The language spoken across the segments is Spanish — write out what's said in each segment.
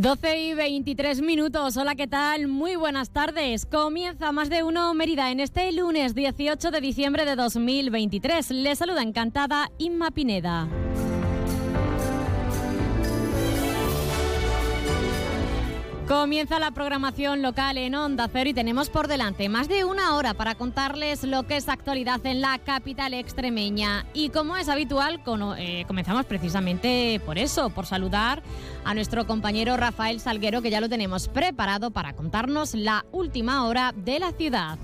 12 y 23 minutos. Hola, ¿qué tal? Muy buenas tardes. Comienza más de uno Mérida en este lunes 18 de diciembre de 2023. Les saluda encantada Inma Pineda. Comienza la programación local en Onda Cero y tenemos por delante más de una hora para contarles lo que es actualidad en la capital extremeña. Y como es habitual, eh, comenzamos precisamente por eso, por saludar a nuestro compañero Rafael Salguero, que ya lo tenemos preparado para contarnos la última hora de la ciudad.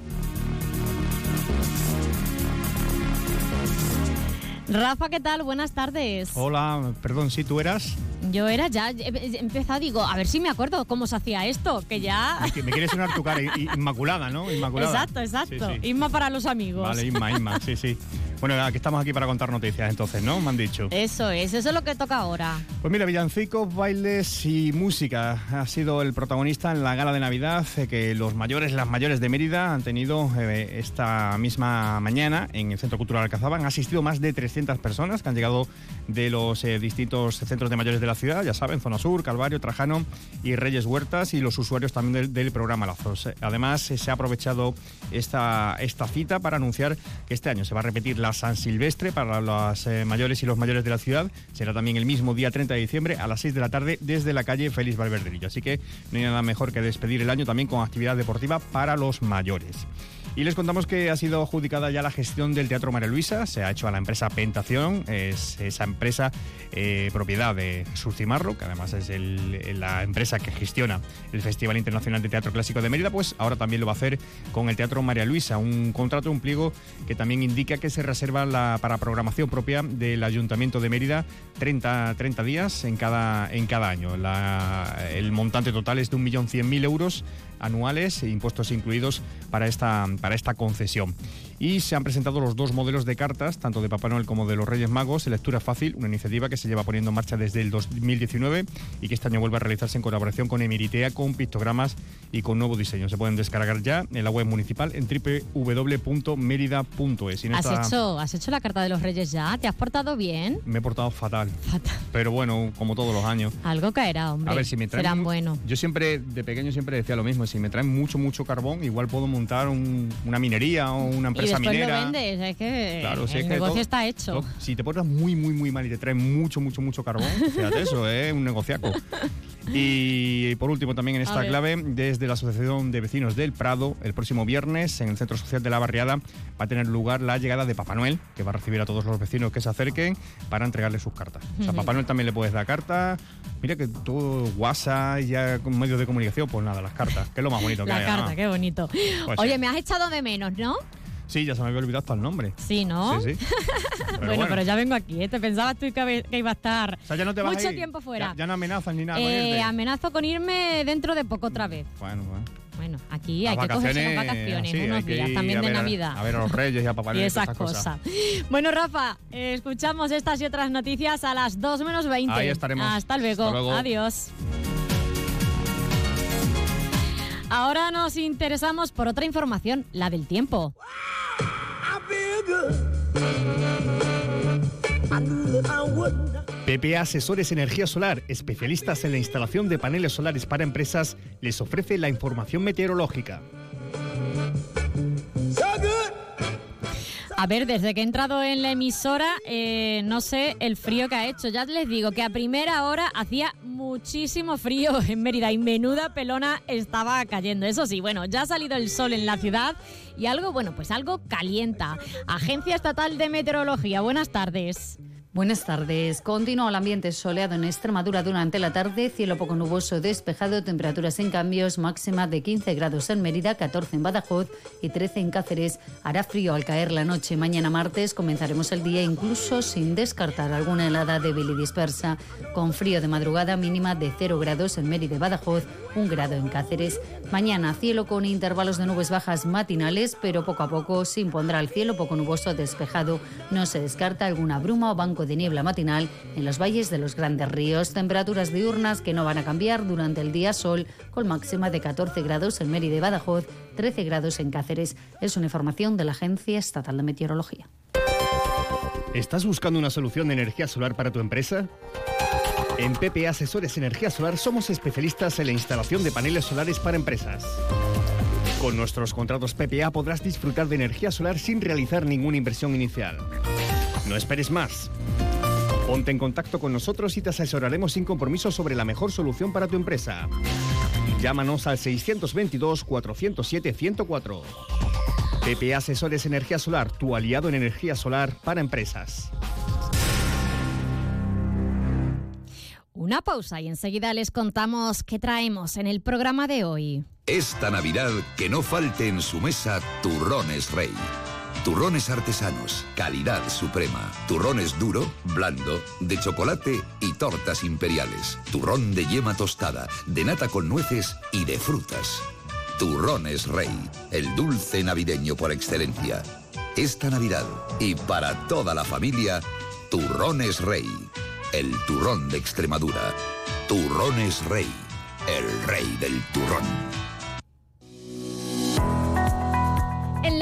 Rafa, ¿qué tal? Buenas tardes. Hola, perdón, si tú eras. Yo era ya, he empezado, digo, a ver si me acuerdo cómo se hacía esto, que ya... me quieres sonar tu cara, Inmaculada, ¿no? Inmaculada. Exacto, exacto. Inma para los amigos. Vale, Inma, Inma, sí, sí. Bueno, aquí estamos aquí para contar noticias entonces, ¿no? Me han dicho. Eso es, eso es lo que toca ahora. Pues mira, villancicos, bailes y música ha sido el protagonista en la gala de Navidad eh, que los mayores, las mayores de Mérida han tenido eh, esta misma mañana en el Centro Cultural Alcazaba. Han asistido más de 300 personas que han llegado de los eh, distintos centros de mayores de la ciudad, ya saben, Zona Sur, Calvario, Trajano y Reyes Huertas y los usuarios también del, programa Lazos. Además, se ha aprovechado esta, esta cita para anunciar que este año se va a repetir la San Silvestre para las eh, mayores y los mayores de la ciudad. Será también el mismo día 30 de diciembre a las 6 de la tarde desde la calle Félix Valverderillo. Así que no hay nada mejor que despedir el año también con actividad deportiva para los mayores. Y les contamos que ha sido adjudicada ya la gestión del Teatro María Luisa, se ha hecho a la empresa Pentación, es esa empresa eh, propiedad de Surcimarro, que además es la empresa que gestiona el Festival Internacional de Teatro Clásico de Mérida, pues ahora también lo va a hacer con el Teatro María Luisa, un contrato, un pliego que también indica que se reserva para programación propia del Ayuntamiento de Mérida 30, 30 días en cada, en cada año. el montante total es de 1.100.000 euros anuales, e impuestos incluidos para esta, para esta concesión. Y se han presentado los dos modelos de cartas, tanto de Papá Noel como de los Reyes Magos, en lectura fácil, una iniciativa que se lleva poniendo en marcha desde el 2019 y que este año vuelve a realizarse en colaboración con Emiritea, con pictogramas y con nuevo diseño. Se pueden descargar ya en la web municipal en www.merida.es. ¿Has, hecho, ¿Has hecho la carta de los Reyes ya? ¿Te has portado bien? Me he portado fatal. Fatal. Pero bueno, como todos los años. Algo caerá, hombre. A ver si me traen. Serán buenos. Yo siempre, de pequeño, siempre decía lo mismo. Si me traen mucho, mucho carbón, igual puedo montar una minería o una empresa y después lo vendes, es que el negocio está hecho. si te portas muy, muy, muy mal y te traen mucho, mucho, mucho carbón, fíjate eso, es un negociaco. Y por último, también en esta clave, desde la Asociación de Vecinos del Prado, el próximo viernes en el Centro Social de la Barriada va a tener lugar la llegada de Papá Noel, que va a recibir a todos los vecinos que se acerquen para entregarle sus cartas. O sea, a Papá Noel también le puedes dar carta. Mira que todo WhatsApp y ya con medios de comunicación, pues nada, las cartas, que es lo más bonito que hay. La carta, qué bonito. Pues Oye, me has echado de menos, ¿no? Sí, ya se me había olvidado hasta el nombre. Sí, ¿no? Sí, sí. bueno, pero ya vengo aquí. ¿eh? Te pensabas tú que iba a estar mucho tiempo fuera. Ya, no amenazas ni nada. Eh, amenazo con irme dentro de poco otra vez. Bueno, bueno. Bueno, aquí hay que cogerse las vacaciones, unos días también de Navidad. A, ver a los reyes y a papá y esas cosas. Bueno, Rafa, escuchamos estas y otras noticias a las 2 menos 20. Ahí estaremos. Hasta luego. Hasta luego. Adiós. Ahora nos interesamos por otra información, la del tiempo. PPA Asesores Energía Solar, especialistas en la instalación de paneles solares para empresas, les ofrece la información meteorológica. A ver, desde que he entrado en la emisora, eh, no sé el frío que ha hecho. Ya les digo que a primera hora hacía muchísimo frío en Mérida y menuda pelona estaba cayendo. Eso sí, bueno, ya ha salido el sol en la ciudad y algo, bueno, pues algo calienta. Agencia Estatal de Meteorología, buenas tardes. Buenas tardes. Continúa el ambiente soleado en Extremadura durante la tarde, cielo poco nuboso despejado, temperaturas en cambios, máxima de 15 grados en Mérida, 14 en Badajoz y 13 en Cáceres. Hará frío al caer la noche. Mañana martes comenzaremos el día incluso sin descartar alguna helada débil y dispersa, con frío de madrugada mínima de 0 grados en Mérida y Badajoz, 1 grado en Cáceres. Mañana cielo con intervalos de nubes bajas matinales, pero poco a poco se impondrá el cielo poco nuboso despejado. No se descarta alguna bruma o banco de niebla matinal en los valles de los grandes ríos. Temperaturas diurnas que no van a cambiar durante el día sol, con máxima de 14 grados en Mérida y Badajoz, 13 grados en Cáceres. Es una información de la Agencia Estatal de Meteorología. ¿Estás buscando una solución de energía solar para tu empresa? En PPA Asesores Energía Solar somos especialistas en la instalación de paneles solares para empresas. Con nuestros contratos PPA podrás disfrutar de energía solar sin realizar ninguna inversión inicial. No esperes más. Ponte en contacto con nosotros y te asesoraremos sin compromiso sobre la mejor solución para tu empresa. Llámanos al 622-407-104. PPA Asesores Energía Solar, tu aliado en energía solar para empresas. Una pausa y enseguida les contamos qué traemos en el programa de hoy. Esta Navidad que no falte en su mesa turrones rey Turrones artesanos, calidad suprema. Turrones duro, blando, de chocolate y tortas imperiales. Turrón de yema tostada, de nata con nueces y de frutas. Turrones Rey, el dulce navideño por excelencia. Esta Navidad y para toda la familia, Turrones Rey, el turrón de Extremadura. Turrones Rey, el rey del turrón.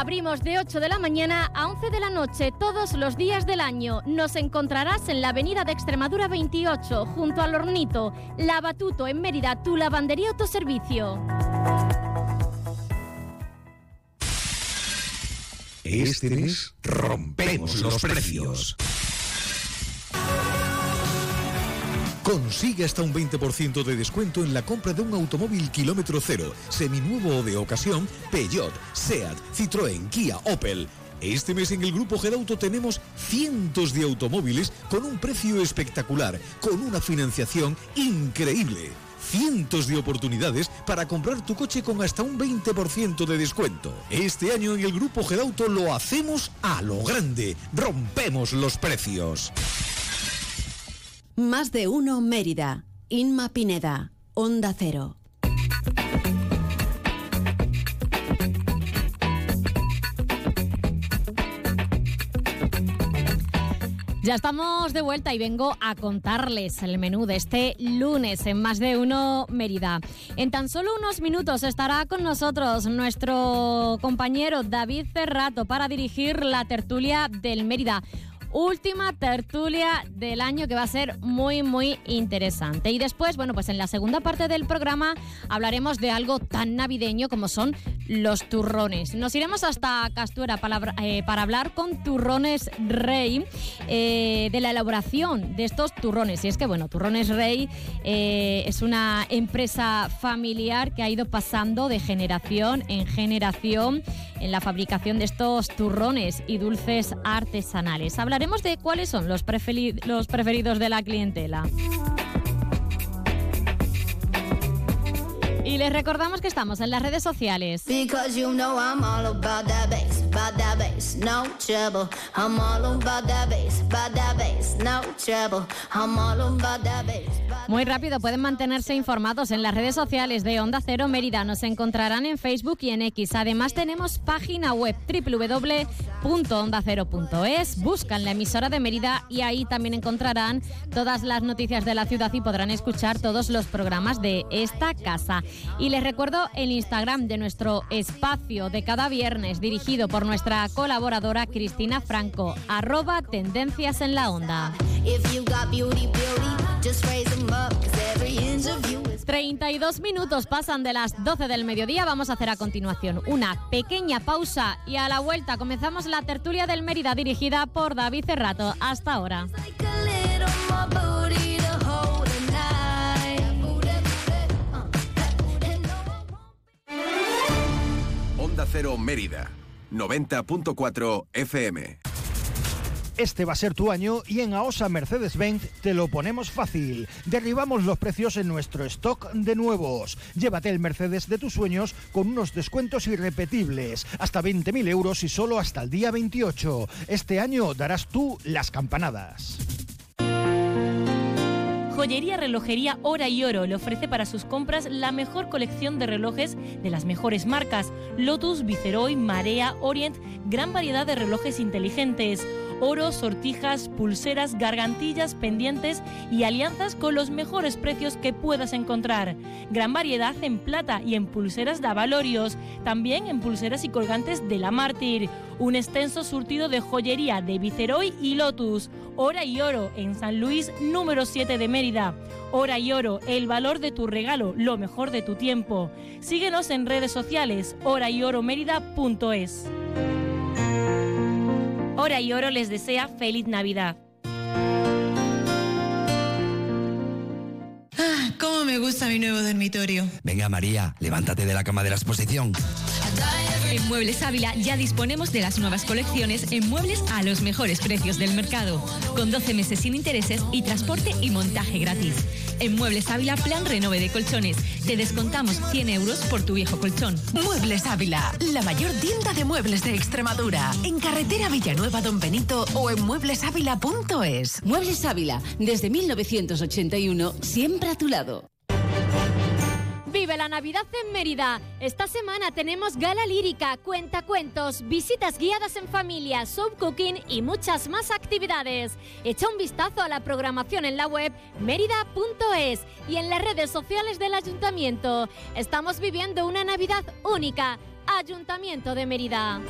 Abrimos de 8 de la mañana a 11 de la noche todos los días del año. Nos encontrarás en la avenida de Extremadura 28, junto al Hornito. Lavatuto en Mérida, tu lavandería autoservicio. Este mes rompemos los precios. Consigue hasta un 20% de descuento en la compra de un automóvil kilómetro cero, seminuevo o de ocasión, Peugeot, SEAT, Citroën, Kia, Opel. Este mes en el Grupo Gerauto tenemos cientos de automóviles con un precio espectacular, con una financiación increíble. Cientos de oportunidades para comprar tu coche con hasta un 20% de descuento. Este año en el Grupo Gerauto lo hacemos a lo grande. Rompemos los precios. Más de uno Mérida. Inma Pineda. Onda Cero. Ya estamos de vuelta y vengo a contarles el menú de este lunes en Más de Uno Mérida. En tan solo unos minutos estará con nosotros nuestro compañero David Cerrato para dirigir la tertulia del Mérida última tertulia del año que va a ser muy, muy interesante. Y después, bueno, pues en la segunda parte del programa hablaremos de algo tan navideño como son los turrones. Nos iremos hasta Castuera para, eh, para hablar con Turrones Rey eh, de la elaboración de estos turrones. Y es que, bueno, Turrones Rey eh, es una empresa familiar que ha ido pasando de generación en generación en la fabricación de estos turrones y dulces artesanales. Hablaremos de cuáles son los, los preferidos de la clientela. Y les recordamos que estamos en las redes sociales. Muy rápido, pueden mantenerse informados en las redes sociales de Onda Cero Mérida. Nos encontrarán en Facebook y en X. Además, tenemos página web www.ondacero.es. Buscan la emisora de Mérida y ahí también encontrarán todas las noticias de la ciudad y podrán escuchar todos los programas de esta casa. Y les recuerdo el Instagram de nuestro espacio de cada viernes, dirigido por nuestra colaboradora Cristina Franco, arroba Tendencias en la Onda. 32 minutos pasan de las 12 del mediodía. Vamos a hacer a continuación una pequeña pausa y a la vuelta comenzamos la tertulia del Mérida dirigida por David Cerrato. Hasta ahora. Onda Cero Mérida, 90.4 FM. Este va a ser tu año y en AOSA Mercedes-Benz te lo ponemos fácil. Derribamos los precios en nuestro stock de nuevos. Llévate el Mercedes de tus sueños con unos descuentos irrepetibles. Hasta 20.000 euros y solo hasta el día 28. Este año darás tú las campanadas. Joyería Relojería Hora y Oro. Le ofrece para sus compras la mejor colección de relojes de las mejores marcas: Lotus, Viceroy, Marea, Orient, gran variedad de relojes inteligentes oro, sortijas, pulseras, gargantillas, pendientes y alianzas con los mejores precios que puedas encontrar. Gran variedad en plata y en pulseras de avalorios, también en pulseras y colgantes de la Mártir. Un extenso surtido de joyería de Viceroy y Lotus. Hora y oro en San Luis número 7 de Mérida. Hora y oro, el valor de tu regalo, lo mejor de tu tiempo. Síguenos en redes sociales, hora y oro mérida.es. Hora y Oro les desea feliz Navidad. Ah, cómo me gusta mi nuevo dormitorio. Venga María, levántate de la cama de la exposición. En Muebles Ávila ya disponemos de las nuevas colecciones en muebles a los mejores precios del mercado, con 12 meses sin intereses y transporte y montaje gratis. En Muebles Ávila, plan renove de colchones. Te descontamos 100 euros por tu viejo colchón. Muebles Ávila, la mayor tienda de muebles de Extremadura. En carretera Villanueva Don Benito o en mueblesávila.es. Muebles Ávila, desde 1981, siempre a tu lado. Vive la Navidad en Mérida. Esta semana tenemos gala lírica, cuentacuentos, visitas guiadas en familia, sub cooking y muchas más actividades. Echa un vistazo a la programación en la web mérida.es y en las redes sociales del ayuntamiento. Estamos viviendo una Navidad única. Ayuntamiento de Mérida.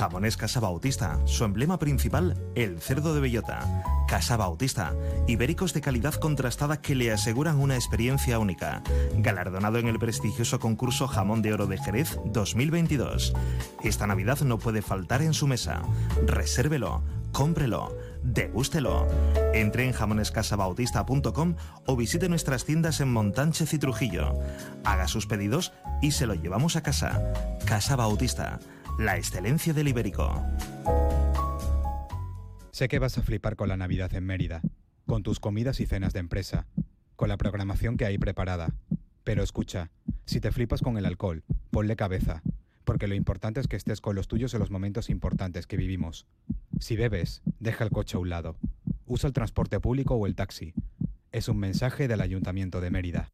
Jamones Casa Bautista, su emblema principal, el cerdo de bellota. Casa Bautista, ibéricos de calidad contrastada que le aseguran una experiencia única. Galardonado en el prestigioso concurso Jamón de Oro de Jerez 2022. Esta Navidad no puede faltar en su mesa. Resérvelo, cómprelo, degústelo. Entre en jamonescasabautista.com o visite nuestras tiendas en Montánchez y Trujillo. Haga sus pedidos y se lo llevamos a casa. Casa Bautista la excelencia del ibérico. Sé que vas a flipar con la Navidad en Mérida, con tus comidas y cenas de empresa, con la programación que hay preparada. Pero escucha, si te flipas con el alcohol, ponle cabeza, porque lo importante es que estés con los tuyos en los momentos importantes que vivimos. Si bebes, deja el coche a un lado. Usa el transporte público o el taxi. Es un mensaje del Ayuntamiento de Mérida.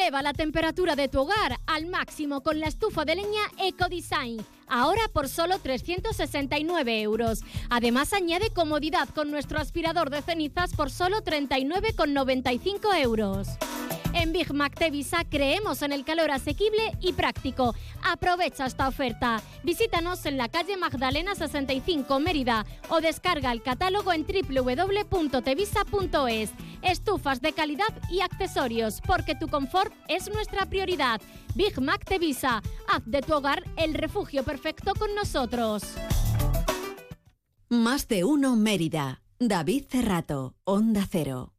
Eleva la temperatura de tu hogar al máximo con la estufa de leña EcoDesign. Ahora por solo 369 euros. Además añade comodidad con nuestro aspirador de cenizas por solo 39,95 euros. En Big Mac Tevisa creemos en el calor asequible y práctico. Aprovecha esta oferta. Visítanos en la calle Magdalena 65 Mérida o descarga el catálogo en www.tevisa.es. Estufas de calidad y accesorios, porque tu confort es nuestra prioridad. Big Mac Tevisa. Haz de tu hogar el refugio perfecto con nosotros. Más de uno Mérida. David Cerrato, Onda Cero.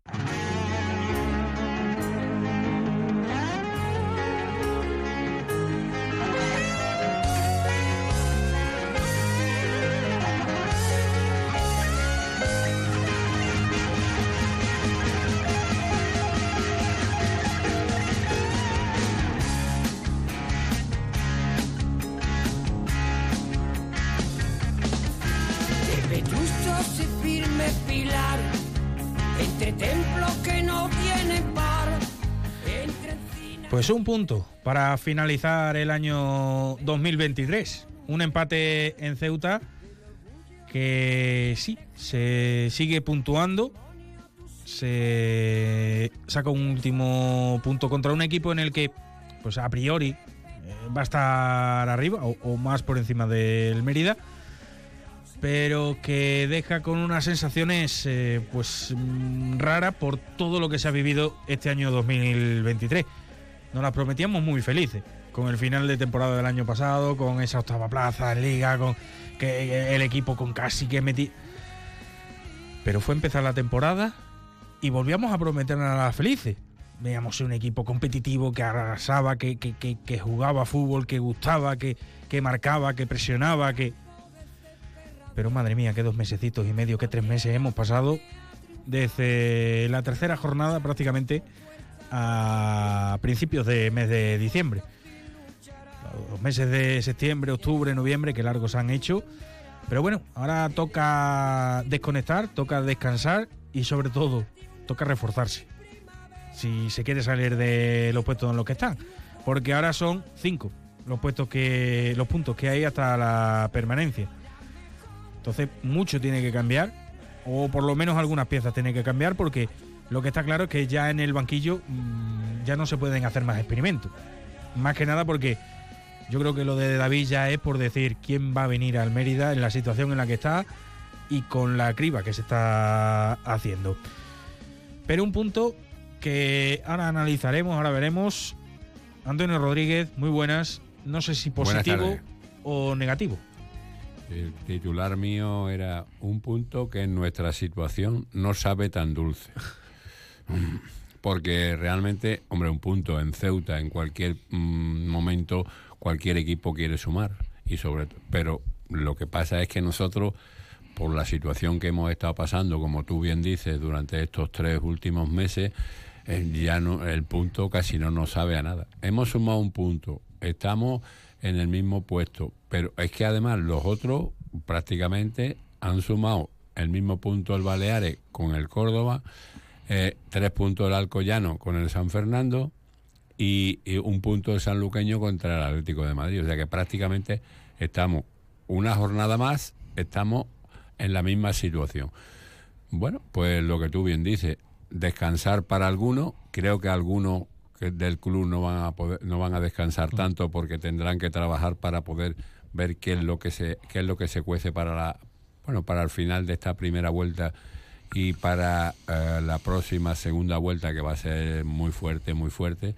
Pues un punto para finalizar el año 2023. Un empate en Ceuta que sí, se sigue puntuando. Se saca un último punto contra un equipo en el que, pues a priori, eh, va a estar arriba o, más por encima del Mérida pero que deja con unas sensaciones eh, pues mm, raras por todo lo que se ha vivido este año 2023 nos las prometíamos muy felices. Con el final de temporada del año pasado, con esa octava plaza en liga, con que el equipo con casi que metí. Pero fue empezar la temporada y volvíamos a prometernos a las felices. Veíamos un equipo competitivo que arrasaba, que, que, jugaba fútbol, que gustaba, que, que marcaba, que presionaba, que. Pero madre mía, qué dos mesecitos y medio, qué tres meses hemos pasado desde la tercera jornada prácticamente a principios de mes de diciembre. Los meses de septiembre, octubre, noviembre, que largos han hecho. Pero bueno, ahora toca desconectar, toca descansar y sobre todo toca reforzarse. Si se quiere salir de los puestos en los que están. Porque ahora son cinco los puestos que. los puntos que hay hasta la permanencia. Entonces, mucho tiene que cambiar. O por lo menos algunas piezas tienen que cambiar porque lo que está claro es que ya en el banquillo mm, ya no se pueden hacer más experimentos. Más que nada porque yo creo que lo de David ya es por decir quién va a venir al Mérida en la situación en la que está y con la criba que se está haciendo. Pero un punto que ahora analizaremos, ahora veremos. Antonio Rodríguez, muy buenas. No sé si positivo o negativo. El titular mío era un punto que en nuestra situación no sabe tan dulce. Porque realmente, hombre, un punto en Ceuta, en cualquier mm, momento, cualquier equipo quiere sumar. Y sobre pero lo que pasa es que nosotros, por la situación que hemos estado pasando, como tú bien dices, durante estos tres últimos meses, eh, ya no, el punto casi no nos sabe a nada. Hemos sumado un punto, estamos en el mismo puesto, pero es que además los otros prácticamente han sumado el mismo punto el Baleares con el Córdoba eh, tres puntos del Alcoyano con el San Fernando y, un punto del Sanluqueño contra el Atlético de Madrid. O sea que prácticamente estamos una jornada más, estamos en la misma situación. Bueno, pues lo que tú bien dices, descansar para algunos, creo que algunos del club no van a poder, no van a descansar tanto porque tendrán que trabajar para poder ver qué es lo que se qué es lo que se cuece para la bueno para el final de esta primera vuelta y para eh, la próxima segunda vuelta que va a ser muy fuerte, muy fuerte,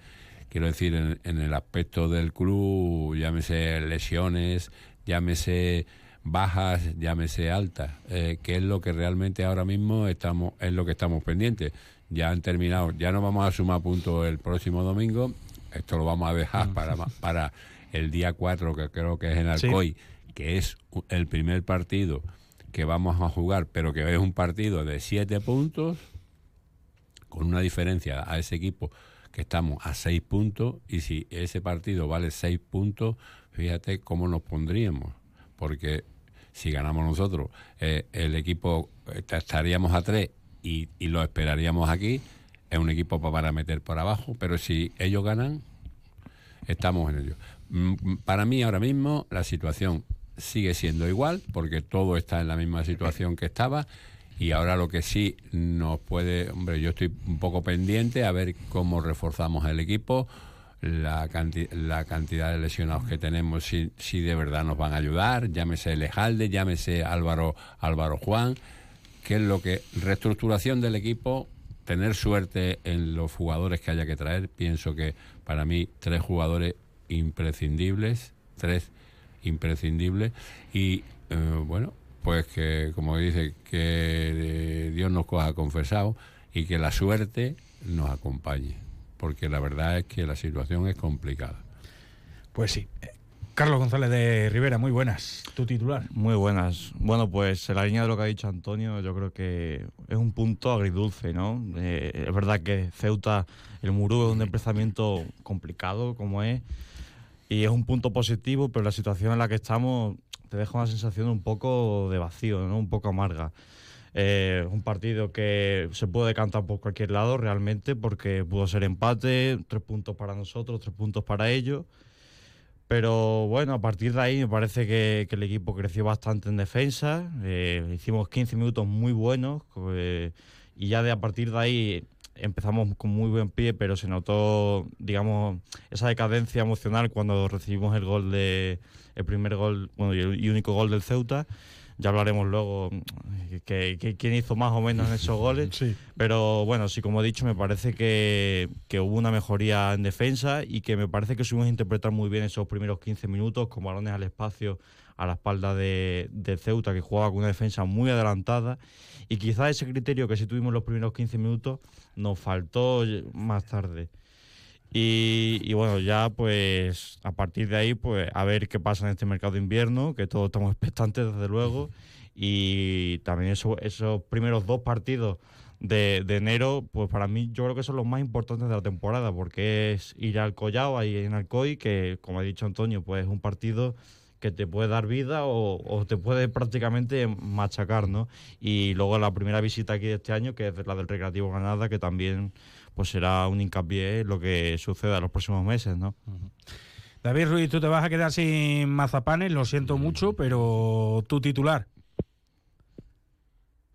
quiero decir, en, el aspecto del club, llámese lesiones, llámese bajas, llámese altas, eh, que es lo que realmente ahora mismo estamos, es lo que estamos pendientes. Ya han terminado, ya no vamos a sumar puntos el próximo domingo, esto lo vamos a dejar mm. para, para el día 4, que creo que es en Alcoy, que es el primer partido que vamos a jugar, pero que es un partido de siete puntos, con una diferencia a ese equipo que estamos a seis puntos, y si ese partido vale seis puntos, fíjate cómo nos pondríamos, porque si ganamos nosotros, eh, el equipo eh, estaríamos a tres y, lo esperaríamos aquí, es un equipo para meter por abajo, pero si ellos ganan, estamos en ello. Mm, para mí ahora mismo la situación sigue siendo igual, porque todo está en la misma situación que estaba. Y ahora lo que sí nos puede, hombre, yo estoy un poco pendiente a ver cómo reforzamos el equipo, la, la cantidad de lesionados que tenemos, si, si de verdad nos van a ayudar, llámese Lejalde, llámese Álvaro, Álvaro Juan, que es lo que, reestructuración del equipo, tener suerte en los jugadores que haya que traer, pienso que para mí tres jugadores imprescindibles, tres imprescindible y eh, bueno, pues que como dice, que eh, Dios nos coja confesado y que la suerte nos acompañe, porque la verdad es que la situación es complicada. Pues sí. Carlos González de Rivera, muy buenas. Tu titular. Muy buenas. Bueno, pues en la línea de lo que ha dicho Antonio, yo creo que es un punto agridulce, ¿no? Eh, es verdad que Ceuta, el Murú es un emplazamiento complicado como es, y es un punto positivo, pero la situación en la que estamos te deja una sensación un poco de vacío, ¿no? un poco amarga. Eh, un partido que se puede cantar por cualquier lado realmente porque pudo ser empate, tres puntos para nosotros, tres puntos para ellos. Pero bueno, a partir de ahí me parece que, el equipo creció bastante en defensa. Eh, hicimos 15 minutos muy buenos eh, y ya de a partir de ahí empezamos con muy buen pie, pero se notó, digamos, esa decadencia emocional cuando recibimos el gol de el primer gol, bueno, y único gol del Ceuta ya hablaremos luego mm, que, quién hizo más o menos en esos goles. Pero bueno, sí, como he dicho, me parece que, hubo una mejoría en defensa y que me parece que supimos interpretar muy bien esos primeros 15 minutos con balones al espacio a la espalda de, de Ceuta, que jugaba con una defensa muy adelantada. Y quizás ese criterio que sí tuvimos los primeros 15 minutos nos faltó más tarde. Y, bueno, ya pues a partir de ahí, pues a ver qué pasa en este mercado de invierno, que todos estamos expectantes desde luego. Y también eso, esos primeros dos partidos de, de, enero, pues para mí yo creo que son los más importantes de la temporada, porque es ir al Collao, ahí en Alcoy, que como ha dicho Antonio, pues es un partido que te puede dar vida o, o, te puede prácticamente machacar, ¿no? Y luego la primera visita aquí de este año, que es la del Recreativo Granada, que también pues será un hincapié en lo que suceda en los próximos meses, ¿no? David Ruiz, tú te vas a quedar sin mazapanes, lo siento mucho, pero tu titular.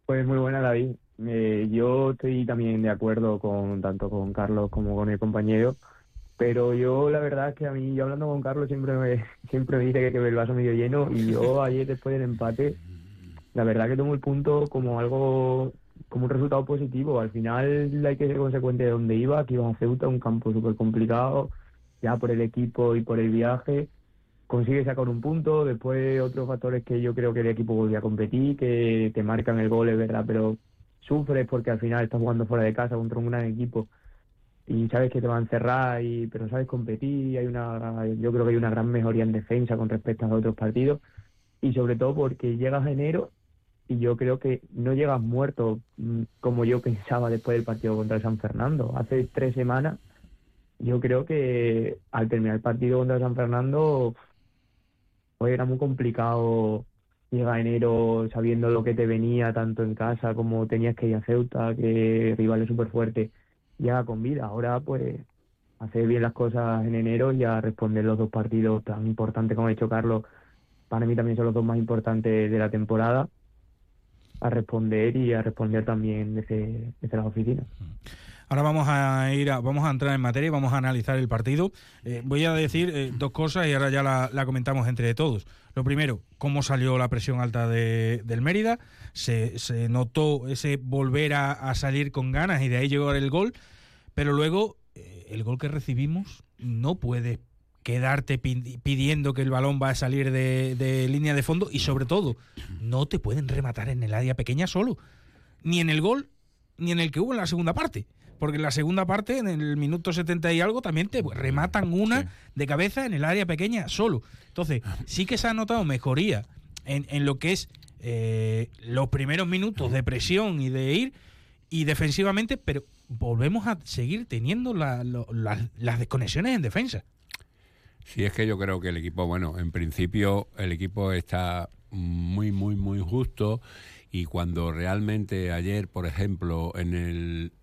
Pues muy buena, David. Eh, yo estoy también de acuerdo con tanto con Carlos como con el compañero, pero yo la verdad es que a mí, yo hablando con Carlos siempre me, siempre me dice que, que el vaso medio lleno y yo ayer después del empate, la verdad que tomo el punto como algo como un resultado positivo. Al final hay que ser consecuente de dónde iba, que iba a Ceuta, un campo súper complicado, ya por el equipo y por el viaje. Consigue sacar un punto, después otros factores que yo creo que el equipo volvía a competir, que te marcan el gol, es verdad, pero sufres porque al final estás jugando fuera de casa contra un gran equipo y sabes que te van a encerrar, y, pero sabes competir, hay una, yo creo que hay una gran mejoría en defensa con respecto a otros partidos y sobre todo porque llegas a enero y yo creo que no llegas muerto mm, como yo pensaba después del partido contra San Fernando. Hace tres semanas yo creo que al terminar el partido contra San Fernando pues era muy complicado llegar enero sabiendo lo que te venía tanto en casa como tenías que ir a Ceuta, que rival es súper fuerte, llega con vida. Ahora pues hacer bien las cosas en enero y a responder los dos partidos tan importantes como ha hecho Carlos, para mí también son los dos más importantes de la temporada a responder y a responder también desde, las oficinas. Ahora vamos a ir a, vamos a entrar en materia y vamos a analizar el partido. Eh, voy a decir eh, dos cosas y ahora ya la, comentamos entre todos. Lo primero, cómo salió la presión alta de, del Mérida. Se, notó ese volver a, salir con ganas y de ahí llegó el gol. Pero luego, eh, el gol que recibimos no puede quedarte pidiendo que el balón va a salir de, línea de fondo y sobre todo, no te pueden rematar en el área pequeña solo, ni en el gol, ni en el que hubo en la segunda parte. Porque en la segunda parte, en el minuto 70 y algo, también te rematan una de cabeza en el área pequeña solo. Entonces, sí que se ha notado mejoría en, lo que es eh, los primeros minutos de presión y de ir, y defensivamente, pero volvemos a seguir teniendo las desconexiones en defensa. Sí, es que yo creo que el equipo, bueno, en principio el equipo está muy, muy, muy justo y cuando realmente ayer, por ejemplo, en, el,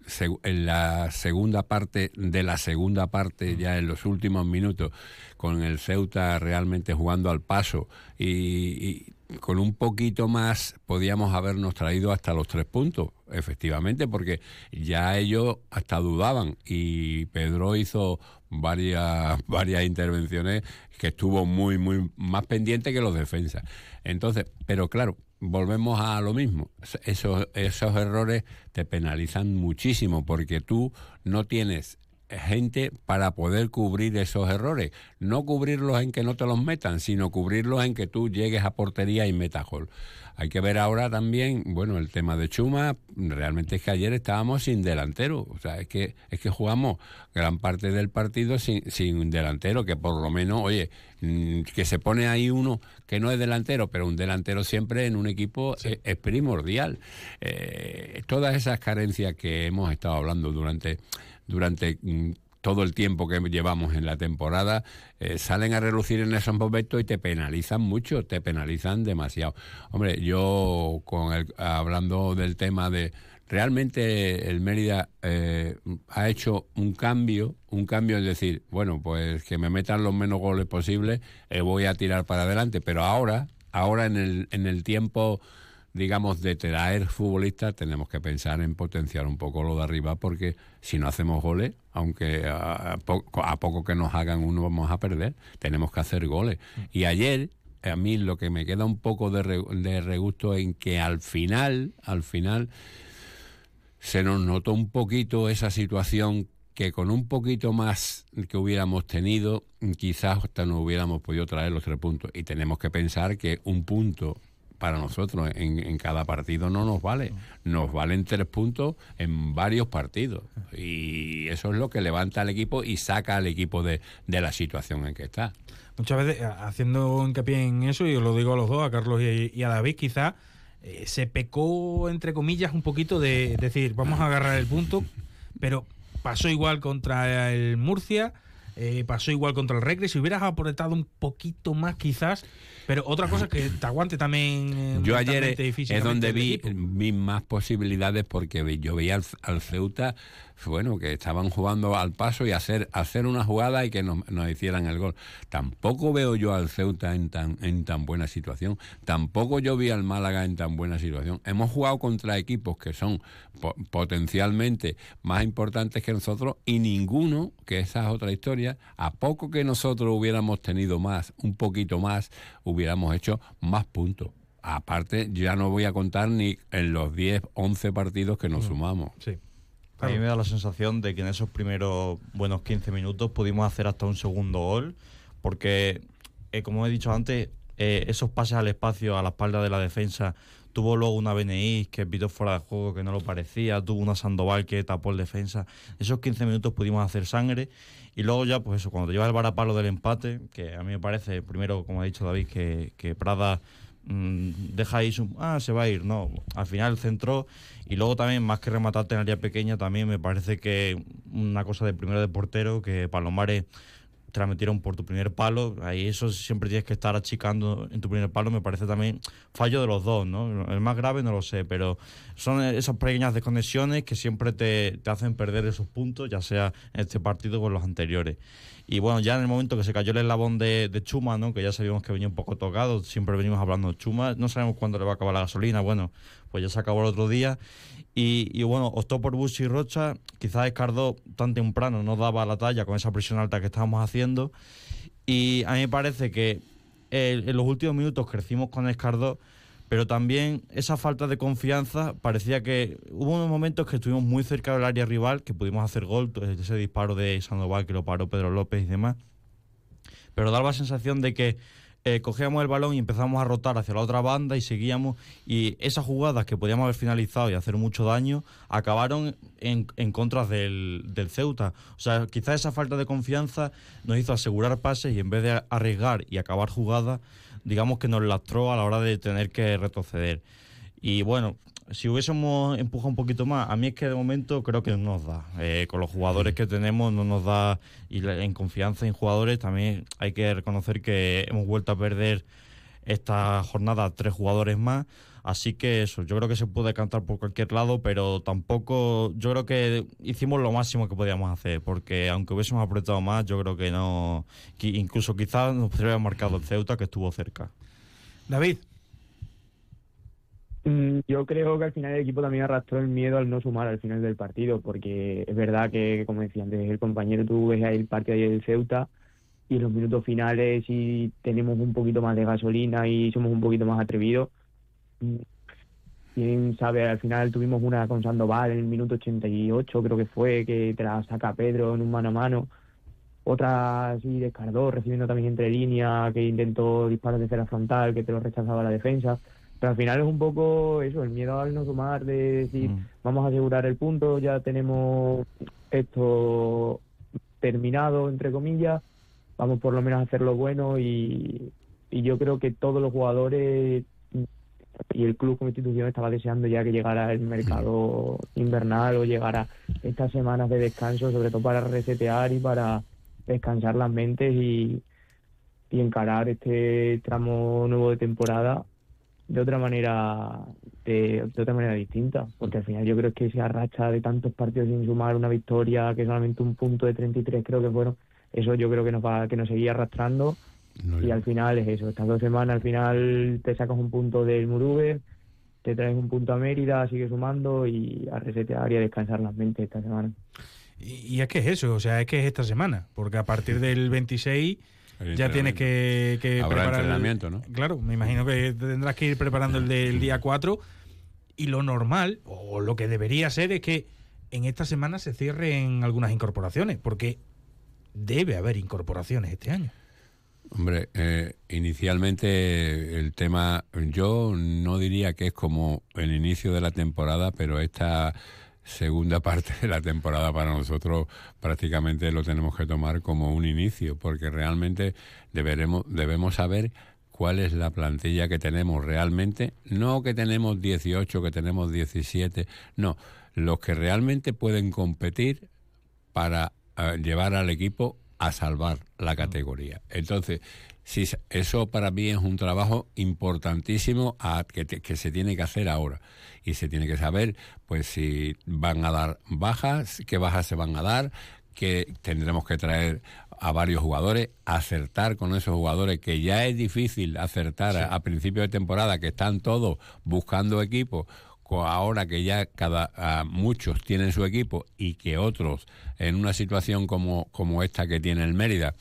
en la segunda parte de la segunda parte, ya en los últimos minutos, con el Ceuta realmente jugando al paso y, con un poquito más podíamos habernos traído hasta los tres puntos, efectivamente, porque ya ellos hasta dudaban y Pedro hizo varias, varias intervenciones que estuvo muy, muy más pendiente que los defensas. Entonces, pero claro, volvemos a lo mismo. Esos, esos errores te penalizan muchísimo porque tú no tienes gente para poder cubrir esos errores. No cubrirlos en que no te los metan, sino cubrirlos en que tú llegues a portería y metas gol. Hay que ver ahora también, bueno, el tema de Chuma, realmente es que ayer estábamos sin delantero, o sea, es que es que jugamos gran parte del partido sin, sin delantero, que por lo menos, oye, mm, que se pone ahí uno que no es delantero, pero un delantero siempre en un equipo es, primordial. Eh, todas esas carencias que hemos estado hablando durante durante mm, todo el tiempo que llevamos en la temporada, eh, salen a relucir en esos momentos y te penalizan mucho, te penalizan demasiado. Hombre, yo con el, hablando del tema de realmente el Mérida eh, ha hecho un cambio, un cambio es decir, bueno, pues que me metan los menos goles posibles, eh, voy a tirar para adelante, pero ahora, ahora en el, en el tiempo digamos, de traer futbolistas, tenemos que pensar en potenciar un poco lo de arriba, porque si no hacemos goles, aunque a, poco que nos hagan uno vamos a perder, tenemos que hacer goles. Y ayer, a mí lo que me queda un poco de, de regusto en que al final, al final, se nos notó un poquito esa situación que con un poquito más que hubiéramos tenido, quizás hasta no hubiéramos podido traer los tres puntos. Y tenemos que pensar que un punto para nosotros en, cada partido no nos vale. Nos valen tres puntos en varios partidos. Y eso es lo que levanta al equipo y saca al equipo de, la situación en que está. Muchas veces, haciendo hincapié en eso, y lo digo a los dos, a Carlos y, a David, quizá eh, se pecó, entre comillas, un poquito de decir, vamos a agarrar el punto, pero pasó igual contra el Murcia eh, pasó igual contra el Recre. Si hubieras apretado un poquito más, quizás. Pero otra cosa que te aguante también. Eh, yo ayer es donde vi, vi, más posibilidades porque yo veía al Ceuta bueno, que estaban jugando al paso y hacer, hacer una jugada y que nos, hicieran el gol. Tampoco veo yo al Ceuta en tan, en tan buena situación. Tampoco yo vi al Málaga en tan buena situación. Hemos jugado contra equipos que son potencialmente más importantes que nosotros y ninguno, que esa es otra historia, a poco que nosotros hubiéramos tenido más, un poquito más, hubiéramos hecho más puntos aparte ya no voy a contar ni en los 10, 11 partidos que nos mm. sumamos. Sí. A mí me da la sensación de que en esos primeros buenos 15 minutos pudimos hacer hasta un segundo gol, porque, eh, como he dicho antes, eh, esos pases al espacio a la espalda de la defensa, tuvo luego una BNI que pitó fuera de juego que no lo parecía, tuvo una Sandoval que tapó el defensa. Esos 15 minutos pudimos hacer sangre y luego ya, pues eso, cuando te lleva el varapalo del empate, que a mí me parece, primero, como ha dicho David, que, que Prada Mm, deja ahí su, ah, se va a ir, no, al final centró y luego también más que rematarte en área pequeña también me parece que una cosa de primero de portero que Palomares te la metieron por tu primer palo, ahí eso siempre tienes que estar achicando en tu primer palo, me parece también fallo de los dos, ¿no? El más grave no lo sé, pero son esas pequeñas desconexiones que siempre te, te hacen perder esos puntos, ya sea en este partido o en los anteriores. Y bueno, ya en el momento que se cayó el eslabón de, Chuma, ¿no? que ya sabíamos que venía un poco tocado, siempre venimos hablando de Chuma, no sabemos cuándo le va a acabar la gasolina, bueno, pues ya se acabó el otro día. Y, bueno, optó por Bush y Rocha, quizás Escardó tan temprano no daba la talla con esa presión alta que estábamos haciendo. Y a mí me parece que en los últimos minutos crecimos con Escardó pero también esa falta de confianza parecía que hubo unos momentos que estuvimos muy cerca del área rival, que pudimos hacer gol, ese disparo de Sandoval que lo paró Pedro López y demás, pero daba la sensación de que eh, cogíamos el balón y empezamos a rotar hacia la otra banda y seguíamos y esas jugadas que podíamos haber finalizado y hacer mucho daño acabaron en, en contra del, del Ceuta. O sea, quizás esa falta de confianza nos hizo asegurar pases y en vez de arriesgar y acabar jugadas, digamos que nos lastró a la hora de tener que retroceder. Y bueno, si hubiésemos empujado un poquito más, a mí es que de momento creo que no nos da. Eh, con los jugadores que tenemos no nos da, y en confianza en jugadores también hay que reconocer que hemos vuelto a perder esta jornada tres jugadores más. Así que eso, yo creo que se puede cantar por cualquier lado, pero tampoco, yo creo que hicimos lo máximo que podíamos hacer, porque aunque hubiésemos apretado más, yo creo que no, incluso quizás nos podría marcado el Ceuta que estuvo cerca. David. Mm, yo creo que al final el equipo también arrastró el miedo al no sumar al final del partido, porque es verdad que, como decía antes el compañero, tú ves ahí el partido del Ceuta y en los minutos finales si tenemos un poquito más de gasolina y somos un poquito más atrevidos, quién sabe, al final tuvimos una con Sandoval en el minuto 88, creo que fue, que te la saca Pedro en un mano a mano. Otra así descardó, recibiendo también entre línea, que intentó disparos de cera frontal, que te lo rechazaba la defensa. Pero al final es un poco eso, el miedo al no sumar, de decir, mm. vamos a asegurar el punto, ya tenemos esto terminado, entre comillas, vamos por lo menos a hacerlo bueno y, y yo creo que todos los jugadores y el club como institución estaba deseando ya que llegara el mercado invernal o llegara estas semanas de descanso, sobre todo para resetear y para descansar las mentes y, y encarar este tramo nuevo de temporada de otra manera de, de, otra manera distinta. Porque al final yo creo que esa racha de tantos partidos sin sumar una victoria que solamente un punto de 33 creo que fueron eso yo creo que nos va que nos seguía arrastrando y al final es eso estas dos semanas al final te sacas un punto del Murube te traes un punto a Mérida sigues sumando y a resetear y a descansar las mentes esta semana y, y es que es eso o sea es que es esta semana porque a partir del 26 ya tienes que, que Habrá preparar. entrenamiento, ¿no? Claro, me imagino que tendrás que ir preparando el del día 4. Y lo normal, o lo que debería ser, es que en esta semana se cierren algunas incorporaciones, porque debe haber incorporaciones este año. Hombre, eh, inicialmente el tema, yo no diría que es como el inicio de la temporada, pero esta segunda parte de la temporada para nosotros prácticamente lo tenemos que tomar como un inicio, porque realmente deberemos, debemos saber cuál es la plantilla que tenemos realmente, no que tenemos 18, que tenemos 17, no, los que realmente pueden competir para uh, llevar al equipo a salvar la categoría. Entonces, sí, eso para mí es un trabajo importantísimo a, que, se tiene que hacer ahora. Y se tiene que saber, pues, si van a dar bajas, qué bajas se van a dar, que tendremos que traer a varios jugadores, acertar con esos jugadores, que ya es difícil acertar sí. a, a principio de temporada, que están todos buscando equipos ahora que ya cada uh, muchos tienen su equipo y que otros en una situación como, como esta que tiene el Mérida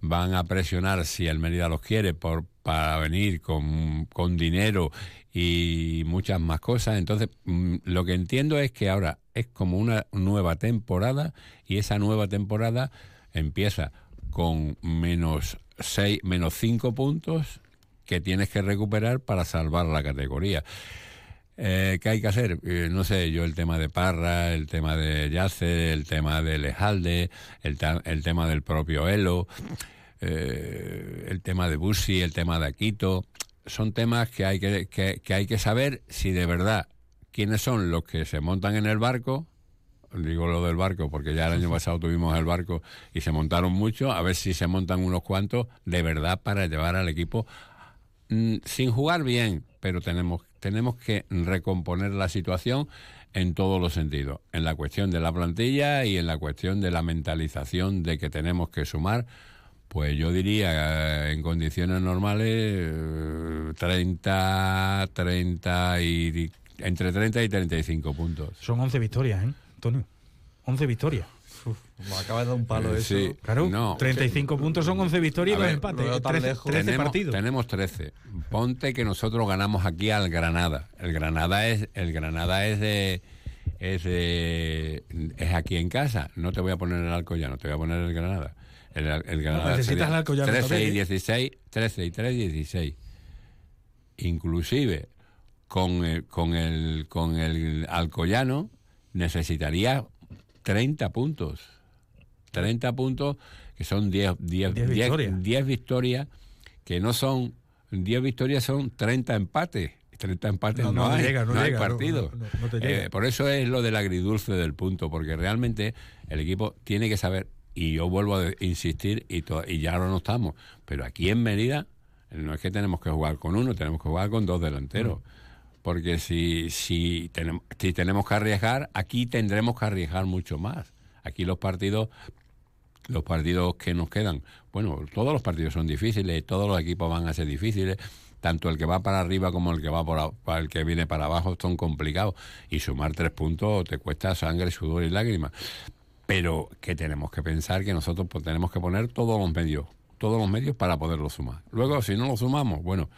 van a presionar si el Mérida los quiere por para venir con, con dinero y muchas más cosas. Entonces, mmm, lo que entiendo es que ahora es como una nueva temporada y esa nueva temporada empieza con menos seis, menos cinco puntos que tienes que recuperar para salvar la categoría. Eh, ¿Qué hay que hacer? Eh, no sé, yo el tema de Parra, el tema de Yace, el tema de Lejalde, el, tema del propio Elo, eh, el tema de Bussi, el tema de Aquito, son temas que hay que, que, que hay que saber si de verdad quiénes son los que se montan en el barco, digo lo del barco porque ya el año pasado tuvimos el barco y se montaron muchos, a ver si se montan unos cuantos de verdad para llevar al equipo. Mmm, sin jugar bien, pero tenemos, tenemos que recomponer la situación en todos los sentidos, en la cuestión de la plantilla y en la cuestión de la mentalización de que tenemos que sumar, pues yo diría en condiciones normales 30, 30 y entre 30 y 35 puntos. Son 11 victorias, ¿eh, Antonio? 11 victorias. Uf, me acaba de dar un palo Eh, eso. sí. Claro, No. 35 puntos son 11 victorias y dos ver, empates. lo veo tan 13, lejos. 13 tenemos, partidos. tenemos 13. Ponte que nosotros ganamos aquí al Granada. El Granada es el Granada es de es de, es aquí en casa. No te voy a poner el Alcoyano, te voy a poner el Granada. El, el Granada necesitas sería el Alcoyano 13 y también, ¿eh? 16, 13 y 3 16. Inclusive con el, con el con el Alcoyano necesitaría 30 puntos. 30 puntos que son 10 10 10 10 victorias. 10 victorias que no son 10 victorias son 30 empates. 30 empates No, no, no hay, llega, no hay llega, no, partido. no, no, no. Eh, por eso es lo del agridulce del punto, porque realmente el equipo tiene que saber, y yo vuelvo a insistir, y, to- y ya ahora no estamos, pero aquí en Mérida no es que tenemos que jugar con uno, tenemos que jugar con dos delanteros. Porque si, si, tenemos, si tenemos que arriesgar, aquí tendremos que arriesgar mucho más. Aquí los partidos los partidos que nos quedan, bueno, todos los partidos son difíciles, todos los equipos van a ser difíciles, tanto el que va para arriba como el que va por el que viene para abajo son complicados y sumar tres puntos te cuesta sangre, sudor y lágrimas. Pero que tenemos que pensar que nosotros pues, tenemos que poner todos los medios, todos los medios para poderlo sumar. Luego, si no lo sumamos, bueno,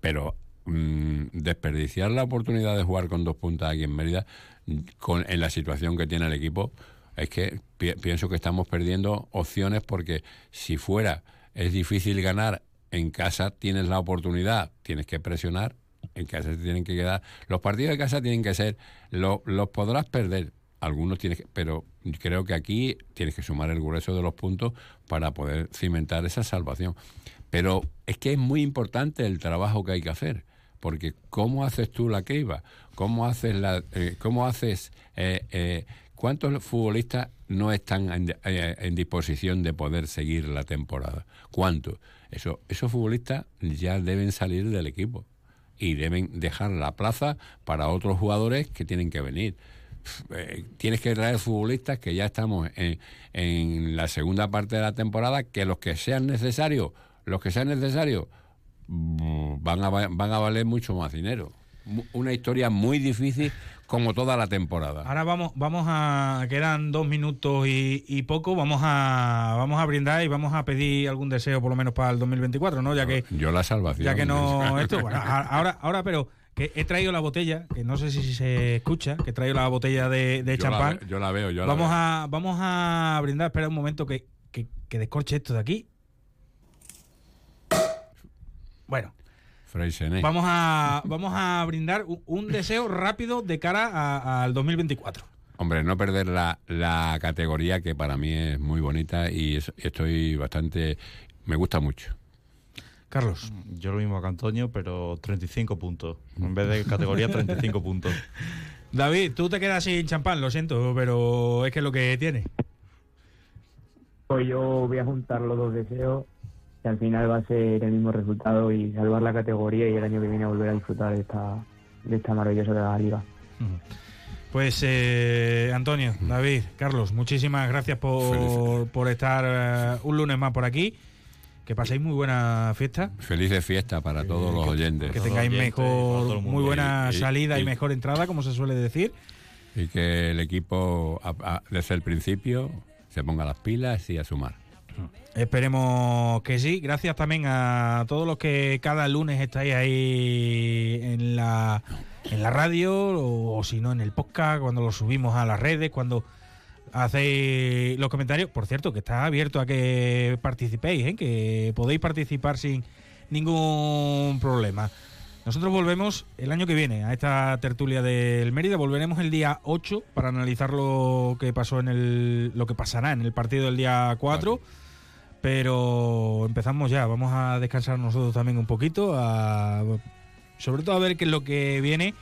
pero mm, desperdiciar la oportunidad de jugar con dos puntas aquí en Mérida, con, en la situación que tiene el equipo, es que pi- pienso que estamos perdiendo opciones porque si fuera es difícil ganar, en casa tienes la oportunidad, tienes que presionar, en casa tienen que quedar. Los partidos de casa tienen que ser, lo- los podrás perder, algunos tienes que, pero creo que aquí tienes que sumar el grueso de los puntos para poder cimentar esa salvación. Pero es que es muy importante el trabajo que hay que hacer, porque ¿cómo haces tú la criba? ¿Cómo haces la, eh, cómo haces, eh, eh, cuántos futbolistas no están en, eh, en disposición de poder seguir la temporada? ¿Cuántos? Eso, esos futbolistas ya deben salir del equipo y deben dejar la plaza para otros jugadores que tienen que venir. Eh, tienes que traer futbolistas que ya estamos en, en la segunda parte de la temporada, que los que sean necesarios, los que sean necesarios, van a, va- van a valer mucho más dinero. Una historia muy difícil como toda la temporada. Ahora vamos, vamos a. Quedan dos minutos y, y poco. Vamos a, vamos a brindar y vamos a pedir algún deseo, por lo menos para el 2024, ¿no? Ya que, Yo la salvación. ya que no. Esto, bueno, ahora, ahora, pero que he traído la botella, que no sé si se escucha, que he traído la botella de, de Yo champán. yo la veo, yo la vamos veo. a Vamos a brindar. Espera un momento que, que, que descorche esto de aquí. Bueno, vamos a, vamos a brindar un, deseo rápido de cara al 2024. Hombre, no perder la, la categoría que para mí es muy bonita y es- estoy bastante... Me gusta mucho. Carlos. Yo lo mismo que Antonio, pero 35 puntos. En vez de categoría, 35 puntos. David, tú te quedas sin champán, lo siento, pero es que es lo que tiene. Pues yo voy a juntar los dos deseos, que al final va a ser el mismo resultado y salvar la categoría y el año que viene volver a disfrutar de esta, de esta maravillosa liga. Pues eh, Antonio, David, Carlos, muchísimas gracias por, por estar eh, un lunes más por aquí. Que paséis muy buena fiesta. Felices fiestas para todos los oyentes. Que tengáis mejor, muy buena y- salida y, y- mejor entrada, como se suele decir. Y que el equipo, a- a- desde el principio, se ponga las pilas y a sumar. Esperemos que sí. Gracias también a todos los que cada lunes estáis ahí en la, en la radio o, si no en el podcast, cuando lo subimos a las redes, cuando hacéis los comentarios. Por cierto, que está abierto a que participéis, ¿eh? que podéis participar sin ningún problema. Nosotros volvemos el año que viene a esta tertulia del Mérida. Volveremos el día 8 para analizar lo que pasó en el lo que pasará en el partido del día 4. Pero empezamos ya, vamos a descansar nosotros también un poquito, a- sobre todo a ver qué es lo que viene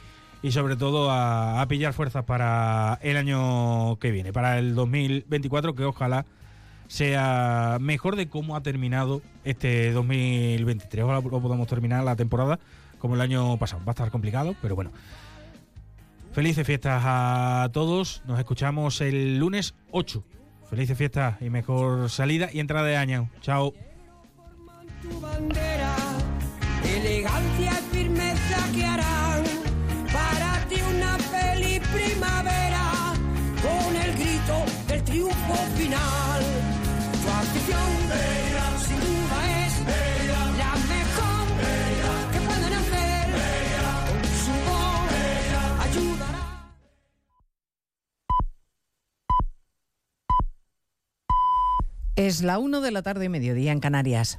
y sobre todo a, pillar fuerzas para el año que viene, para el 2024, que ojalá sea mejor de cómo ha terminado este 2023. Ojalá podamos terminar la temporada como el año pasado. Va a estar complicado, pero bueno. Felices fiestas a todos. Nos escuchamos el lunes 8. Felices fiestas y mejor salida y entrada de año. Chao. final. Es la 1 de la tarde, mediodía en Canarias.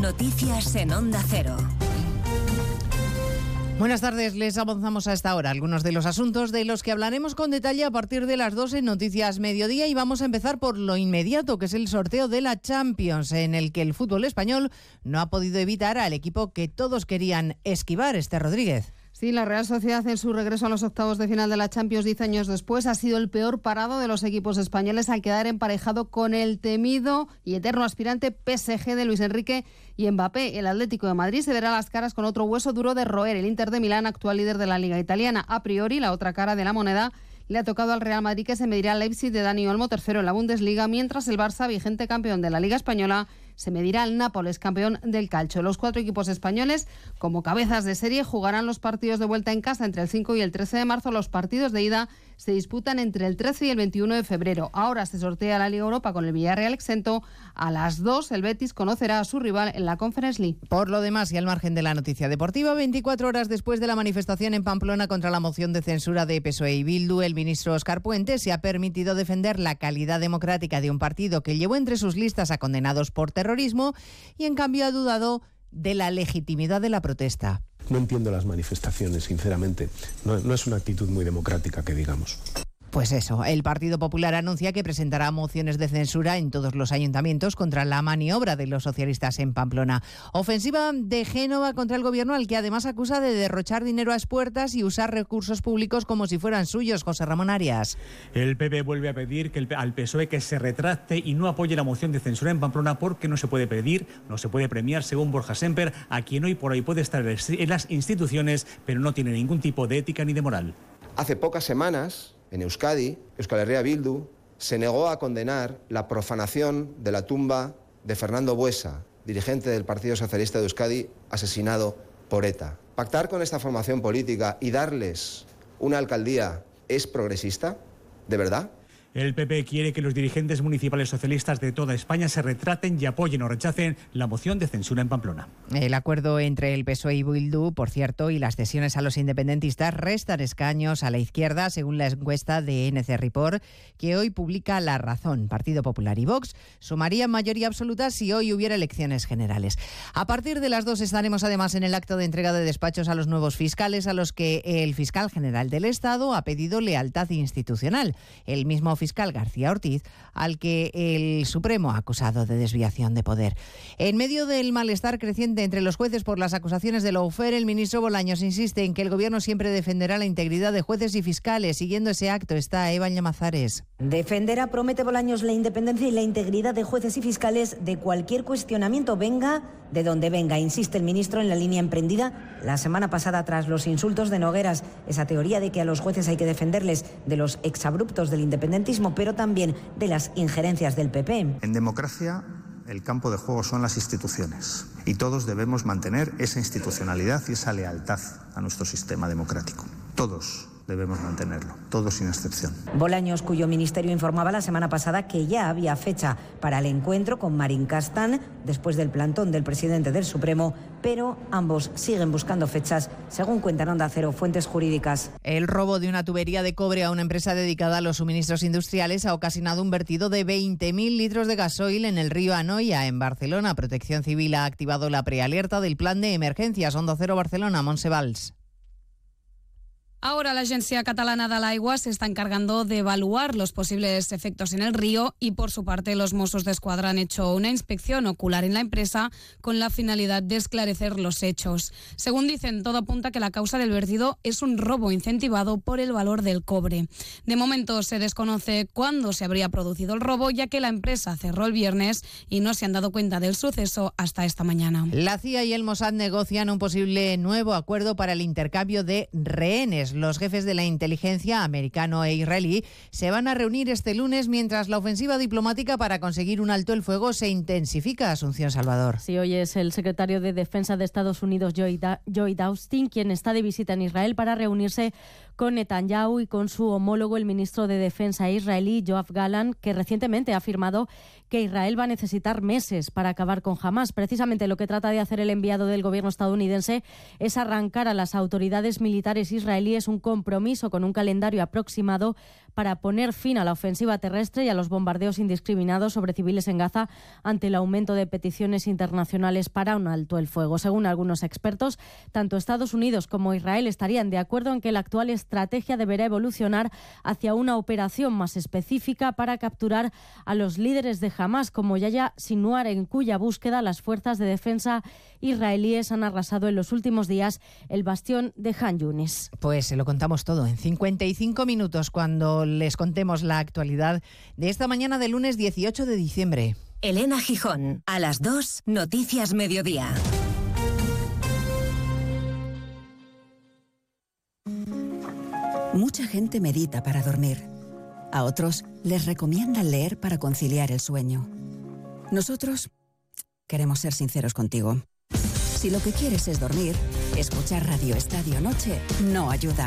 Noticias en Onda Cero. Buenas tardes, les avanzamos a esta hora algunos de los asuntos de los que hablaremos con detalle a partir de las 12 en Noticias Mediodía y vamos a empezar por lo inmediato, que es el sorteo de la Champions, en el que el fútbol español no ha podido evitar al equipo que todos querían esquivar, este Rodríguez. Sí, la Real Sociedad en su regreso a los octavos de final de la Champions 10 años después ha sido el peor parado de los equipos españoles al quedar emparejado con el temido y eterno aspirante PSG de Luis Enrique y Mbappé. El Atlético de Madrid se verá las caras con otro hueso duro de roer. El Inter de Milán, actual líder de la Liga Italiana, a priori la otra cara de la moneda le ha tocado al Real Madrid que se medirá al Leipzig de Dani Olmo, tercero en la Bundesliga, mientras el Barça, vigente campeón de la Liga Española, se medirá al Nápoles, campeón del calcio. Los cuatro equipos españoles, como cabezas de serie, jugarán los partidos de vuelta en casa entre el 5 y el 13 de marzo. Los partidos de ida se disputan entre el 13 y el 21 de febrero. Ahora se sortea la Liga Europa con el Villarreal exento. A las 2 el Betis conocerá a su rival en la Conference League. Por lo demás, y al margen de la noticia deportiva, 24 horas después de la manifestación en Pamplona contra la moción de censura de PSOE y Bildu, el ministro Oscar Puente se ha permitido defender la calidad democrática de un partido que llevó entre sus listas a condenados por terrorismo y en cambio ha dudado de la legitimidad de la protesta. No entiendo las manifestaciones, sinceramente. No, no es una actitud muy democrática que digamos. Pues eso, el Partido Popular anuncia que presentará mociones de censura en todos los ayuntamientos contra la maniobra de los socialistas en Pamplona. Ofensiva de Génova contra el gobierno al que además acusa de derrochar dinero a expuertas y usar recursos públicos como si fueran suyos, José Ramón Arias. El PP vuelve a pedir que el, al PSOE que se retracte y no apoye la moción de censura en Pamplona porque no se puede pedir, no se puede premiar, según Borja Semper, a quien hoy por hoy puede estar en las instituciones, pero no tiene ningún tipo de ética ni de moral. Hace pocas semanas, en Euskadi, Euskal Herria Bildu se negó a condenar la profanación de la tumba de Fernando Buesa, dirigente del Partido Socialista de Euskadi, asesinado por ETA. ¿Pactar con esta formación política y darles una alcaldía es progresista? ¿De verdad? El PP quiere que los dirigentes municipales socialistas de toda España se retraten y apoyen o rechacen la moción de censura en Pamplona. El acuerdo entre el PSOE y Bildu, por cierto, y las cesiones a los independentistas restan escaños a la izquierda, según la encuesta de NC Report, que hoy publica La Razón. Partido Popular y Vox sumarían mayoría absoluta si hoy hubiera elecciones generales. A partir de las dos estaremos además en el acto de entrega de despachos a los nuevos fiscales, a los que el fiscal general del Estado ha pedido lealtad institucional. El mismo fiscal García Ortiz, al que el Supremo ha acusado de desviación de poder. En medio del malestar creciente entre los jueces por las acusaciones de Loufer, el ministro Bolaños insiste en que el Gobierno siempre defenderá la integridad de jueces y fiscales. Siguiendo ese acto está Eva Llamazares. Defenderá, promete Bolaños, la independencia y la integridad de jueces y fiscales de cualquier cuestionamiento, venga de donde venga, insiste el ministro en la línea emprendida la semana pasada tras los insultos de Nogueras, esa teoría de que a los jueces hay que defenderles de los exabruptos del independentismo, pero también de las injerencias del PP. En democracia el campo de juego son las instituciones y todos debemos mantener esa institucionalidad y esa lealtad a nuestro sistema democrático. Todos debemos mantenerlo, todos sin excepción. Bolaños, cuyo ministerio informaba la semana pasada que ya había fecha para el encuentro con Marín Castán después del plantón del presidente del Supremo, pero ambos siguen buscando fechas, según cuentan Onda Cero fuentes jurídicas. El robo de una tubería de cobre a una empresa dedicada a los suministros industriales ha ocasionado un vertido de 20.000 litros de gasoil en el río Anoia, en Barcelona. Protección Civil ha activado la prealerta del plan de emergencias Onda Cero Barcelona, Monsevals. Ahora la Agencia Catalana de l'Aigua se está encargando de evaluar los posibles efectos en el río y por su parte los Mossos de Escuadra han hecho una inspección ocular en la empresa con la finalidad de esclarecer los hechos. Según dicen, todo apunta que la causa del vertido es un robo incentivado por el valor del cobre. De momento se desconoce cuándo se habría producido el robo ya que la empresa cerró el viernes y no se han dado cuenta del suceso hasta esta mañana. La CIA y el Mossad negocian un posible nuevo acuerdo para el intercambio de rehenes. Los jefes de la inteligencia americano e israelí se van a reunir este lunes mientras la ofensiva diplomática para conseguir un alto el fuego se intensifica. Asunción Salvador. Sí, hoy es el secretario de Defensa de Estados Unidos, Joy Austin, quien está de visita en Israel para reunirse con Netanyahu y con su homólogo, el ministro de Defensa israelí, Joab Galan, que recientemente ha afirmado que Israel va a necesitar meses para acabar con Hamas. Precisamente lo que trata de hacer el enviado del gobierno estadounidense es arrancar a las autoridades militares israelíes un compromiso con un calendario aproximado para poner fin a la ofensiva terrestre y a los bombardeos indiscriminados sobre civiles en Gaza ante el aumento de peticiones internacionales para un alto el fuego. Según algunos expertos, tanto Estados Unidos como Israel estarían de acuerdo en que la actual estrategia deberá evolucionar hacia una operación más específica para capturar a los líderes de Hamas, como Yahya Sinwar, en cuya búsqueda las fuerzas de defensa israelíes han arrasado en los últimos días el bastión de Han Yunis. Pues se lo contamos todo en 55 minutos cuando les contemos la actualidad de esta mañana del lunes 18 de diciembre. Elena Gijón, a las 2, Noticias Mediodía. Mucha gente medita para dormir. A otros les recomiendan leer para conciliar el sueño. Nosotros queremos ser sinceros contigo. Si lo que quieres es dormir, escuchar Radio Estadio Noche no ayuda.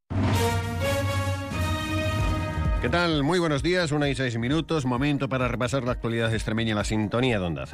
¿Qué tal? Muy buenos días, una y seis minutos, momento para repasar la actualidad extremeña en la sintonía de Onda.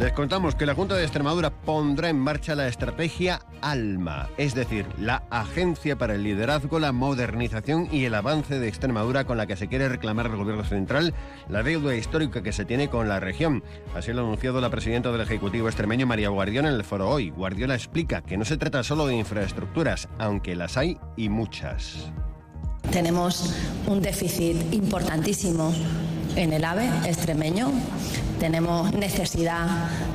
Les contamos que la Junta de Extremadura pondrá en marcha la estrategia ALMA, es decir, la Agencia para el Liderazgo, la Modernización y el Avance de Extremadura con la que se quiere reclamar al Gobierno Central la deuda histórica que se tiene con la región. Así lo ha anunciado la presidenta del Ejecutivo extremeño, María Guardiola, en el foro hoy. Guardiola explica que no se trata solo de infraestructuras, aunque las hay y muchas. Tenemos un déficit importantísimo en el AVE extremeño. Tenemos necesidad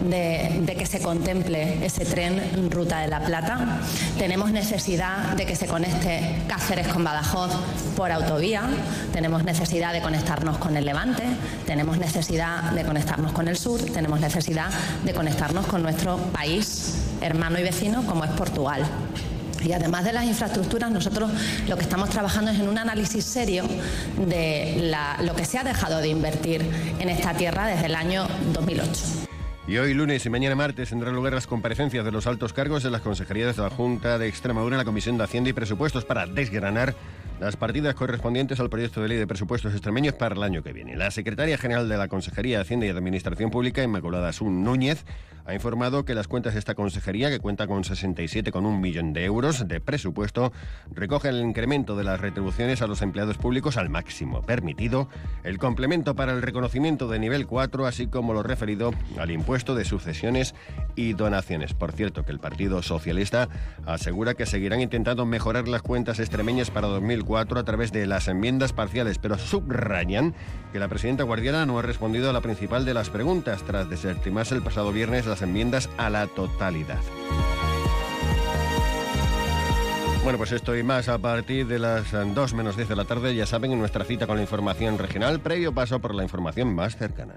de, de, que se contemple ese tren Ruta de la Plata. Tenemos necesidad de que se conecte Cáceres con Badajoz por autovía. Tenemos necesidad de conectarnos con el Levante. Tenemos necesidad de conectarnos con el sur. Tenemos necesidad de conectarnos con nuestro país hermano y vecino como es Portugal. Y además de las infraestructuras, nosotros lo que estamos trabajando es en un análisis serio de lo que se ha dejado de invertir en esta tierra desde el año 2008. Y hoy lunes y mañana martes tendrán lugar las comparecencias de los altos cargos de las consejerías de la Junta de Extremadura en la Comisión de Hacienda y Presupuestos para desgranar las partidas correspondientes al proyecto de ley de presupuestos extremeños para el año que viene. La secretaria general de la Consejería de Hacienda y Administración Pública, Inmaculada Sun Núñez, ha informado que las cuentas de esta consejería, que cuenta con 67,1 millón de euros de presupuesto, recogen el incremento de las retribuciones a los empleados públicos al máximo permitido, el complemento para el reconocimiento de nivel 4, así como lo referido al impuesto de sucesiones y donaciones. Por cierto, que el Partido Socialista asegura que seguirán intentando mejorar las cuentas extremeñas para 2004 a través de las enmiendas parciales, pero subrayan que la presidenta Guardiola no ha respondido a la principal de las preguntas tras desestimarse el pasado viernes las enmiendas a la totalidad. Bueno, pues esto y más a partir de las 2 menos 10 de la tarde, ya saben, en nuestra cita con la información regional, previo paso por la información más cercana.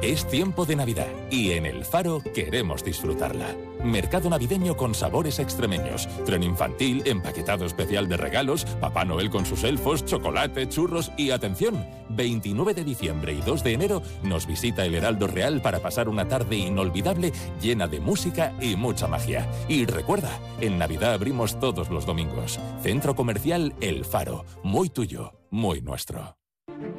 Es tiempo de Navidad y en El Faro queremos disfrutarla. Mercado navideño con sabores extremeños, tren infantil, empaquetado especial de regalos, Papá Noel con sus elfos, chocolate, churros y atención, 29 de diciembre y 2 de enero nos visita el Heraldo Real para pasar una tarde inolvidable llena de música y mucha magia. Y recuerda, en Navidad abrimos todos los domingos. Centro Comercial El Faro, muy tuyo, muy nuestro.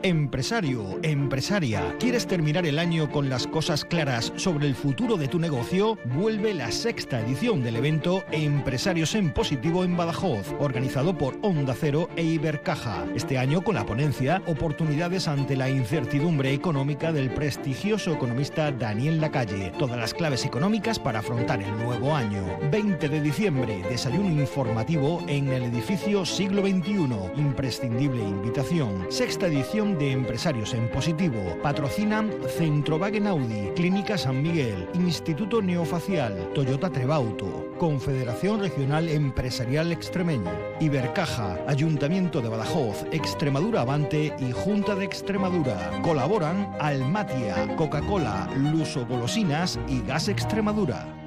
Empresario, empresaria, ¿quieres terminar el año con las cosas claras sobre el futuro de tu negocio? Vuelve la sexta edición del evento Empresarios en Positivo en Badajoz, organizado por Onda Cero e Ibercaja. Este año con la ponencia Oportunidades ante la incertidumbre económica del prestigioso economista Daniel Lacalle. Todas las claves económicas para afrontar el nuevo año. 20 de diciembre, desayuno informativo en el edificio Siglo XXI. Imprescindible invitación. Sexta edición de Empresarios en Positivo. Patrocinan Centrowagen Audi, Clínica San Miguel, Instituto Neofacial, Toyota Trebauto, Confederación Regional Empresarial Extremeña, Ibercaja, Ayuntamiento de Badajoz, Extremadura Avante y Junta de Extremadura. Colaboran Almatia, Coca-Cola, Luso Golosinas y Gas Extremadura.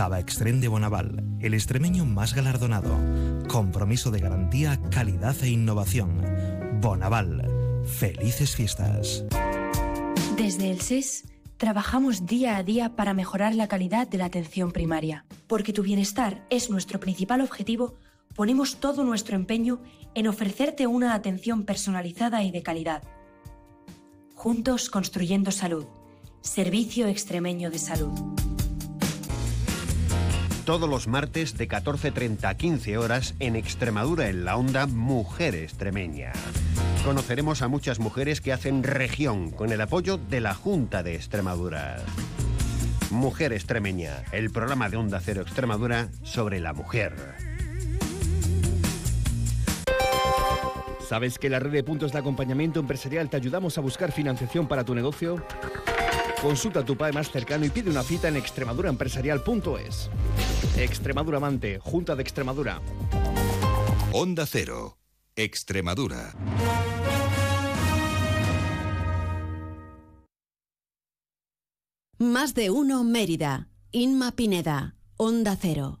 Cava Extrem de Bonaval, el extremeño más galardonado. Compromiso de garantía, calidad e innovación. Bonaval. Felices fiestas. Desde el SES trabajamos día a día para mejorar la calidad de la atención primaria. Porque tu bienestar es nuestro principal objetivo, ponemos todo nuestro empeño en ofrecerte una atención personalizada y de calidad. Juntos construyendo salud. Servicio Extremeño de Salud. Todos los martes de 14.30 a 15 horas en Extremadura en la onda Mujer Extremeña. Conoceremos a muchas mujeres que hacen región con el apoyo de la Junta de Extremadura. Mujer Extremeña, el programa de Onda Cero Extremadura sobre la mujer. ¿Sabes que la red de puntos de acompañamiento empresarial te ayudamos a buscar financiación para tu negocio? Consulta a tu PAE más cercano y pide una cita en extremaduraempresarial.es. Extremadura Amante, Junta de Extremadura. Onda Cero, Extremadura. Más de uno Mérida. Inma Pineda. Onda Cero.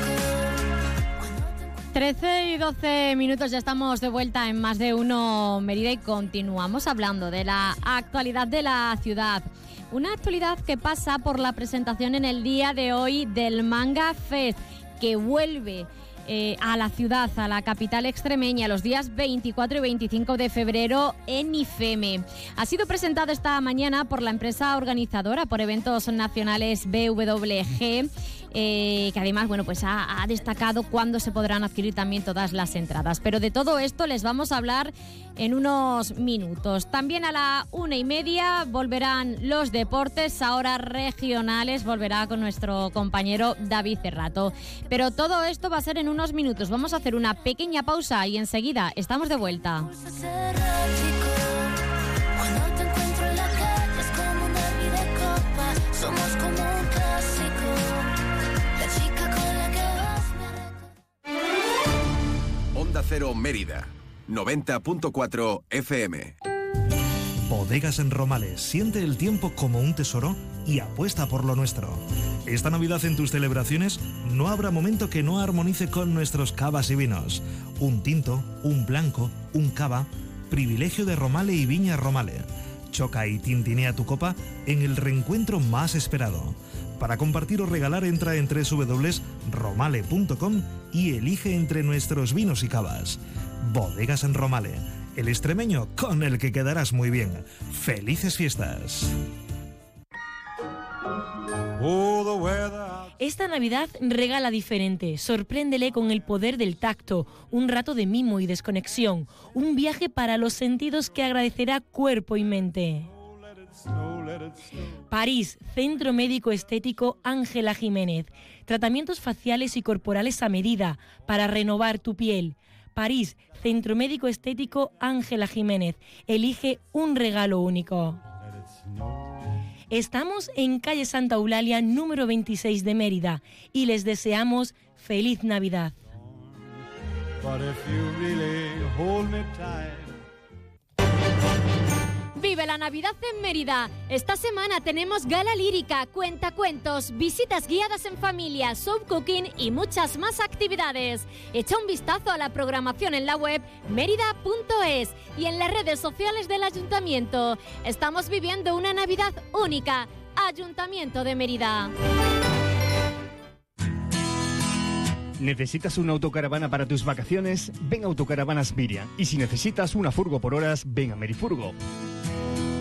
13 y 12 minutos, ya estamos de vuelta en más de uno Mérida y continuamos hablando de la actualidad de la ciudad. Una actualidad que pasa por la presentación en el día de hoy del Manga Fest, que vuelve eh, a la ciudad, a la capital extremeña, los días 24 y 25 de febrero en IFEME. Ha sido presentado esta mañana por la empresa organizadora por eventos nacionales BWG eh, que además bueno, pues ha, destacado cuándo se podrán adquirir también todas las entradas. Pero de todo esto les vamos a hablar en unos minutos. También a la una y media volverán los deportes, ahora regionales, volverá con nuestro compañero David Cerrato. Pero todo esto va a ser en unos minutos. Vamos a hacer una pequeña pausa y enseguida estamos de vuelta. Onda Cero Mérida, 90.4 FM. Bodegas en Romales, siente el tiempo como un tesoro y apuesta por lo nuestro. Esta Navidad en tus celebraciones no habrá momento que no armonice con nuestros cavas y vinos. Un tinto, un blanco, un cava, privilegio de Romale y Viña Romale. Choca y tintinea tu copa en el reencuentro más esperado. Para compartir o regalar entra en www.romale.com y elige entre nuestros vinos y cavas. Bodegas en Romale, el extremeño con el que quedarás muy bien. ¡Felices fiestas! Esta Navidad regala diferente, sorpréndele con el poder del tacto, un rato de mimo y desconexión, un viaje para los sentidos que agradecerá cuerpo y mente. París, Centro Médico Estético Ángela Jiménez. Tratamientos faciales y corporales a medida para renovar tu piel. París, Centro Médico Estético Ángela Jiménez. Elige un regalo único. Estamos en calle Santa Eulalia número 26 de Mérida y les deseamos feliz Navidad. Vive la Navidad en Mérida. Esta semana tenemos gala lírica, cuentacuentos, visitas guiadas en familia, soap cooking y muchas más actividades. Echa un vistazo a la programación en la web mérida.es y en las redes sociales del ayuntamiento. Estamos viviendo una Navidad única. Ayuntamiento de Mérida. ¿Necesitas una autocaravana para tus vacaciones? Ven a Autocaravanas Miriam. Y si necesitas una furgo por horas, ven a Merifurgo.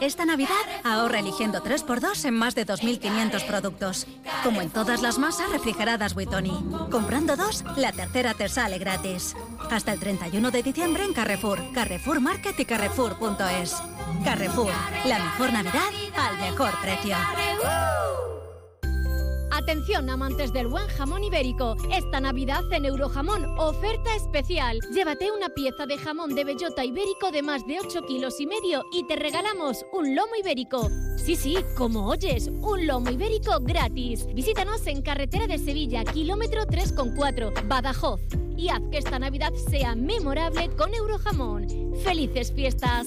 Esta Navidad ahorra eligiendo 3x2 en más de 2.500 productos. Como en todas las masas refrigeradas Buitoni. Comprando dos, la tercera te sale gratis. Hasta el 31 de diciembre en Carrefour, Carrefour Market y Carrefour.es. Carrefour, la mejor Navidad al mejor precio. Atención amantes del buen jamón ibérico. Esta Navidad en Eurojamón, oferta especial. Llévate una pieza de jamón de bellota ibérico de más de 8 kilos y medio y te regalamos un lomo ibérico. Sí, sí, como oyes, un lomo ibérico gratis. Visítanos en Carretera de Sevilla, kilómetro 3,4, Badajoz. Y haz que esta Navidad sea memorable con Eurojamón. ¡Felices fiestas!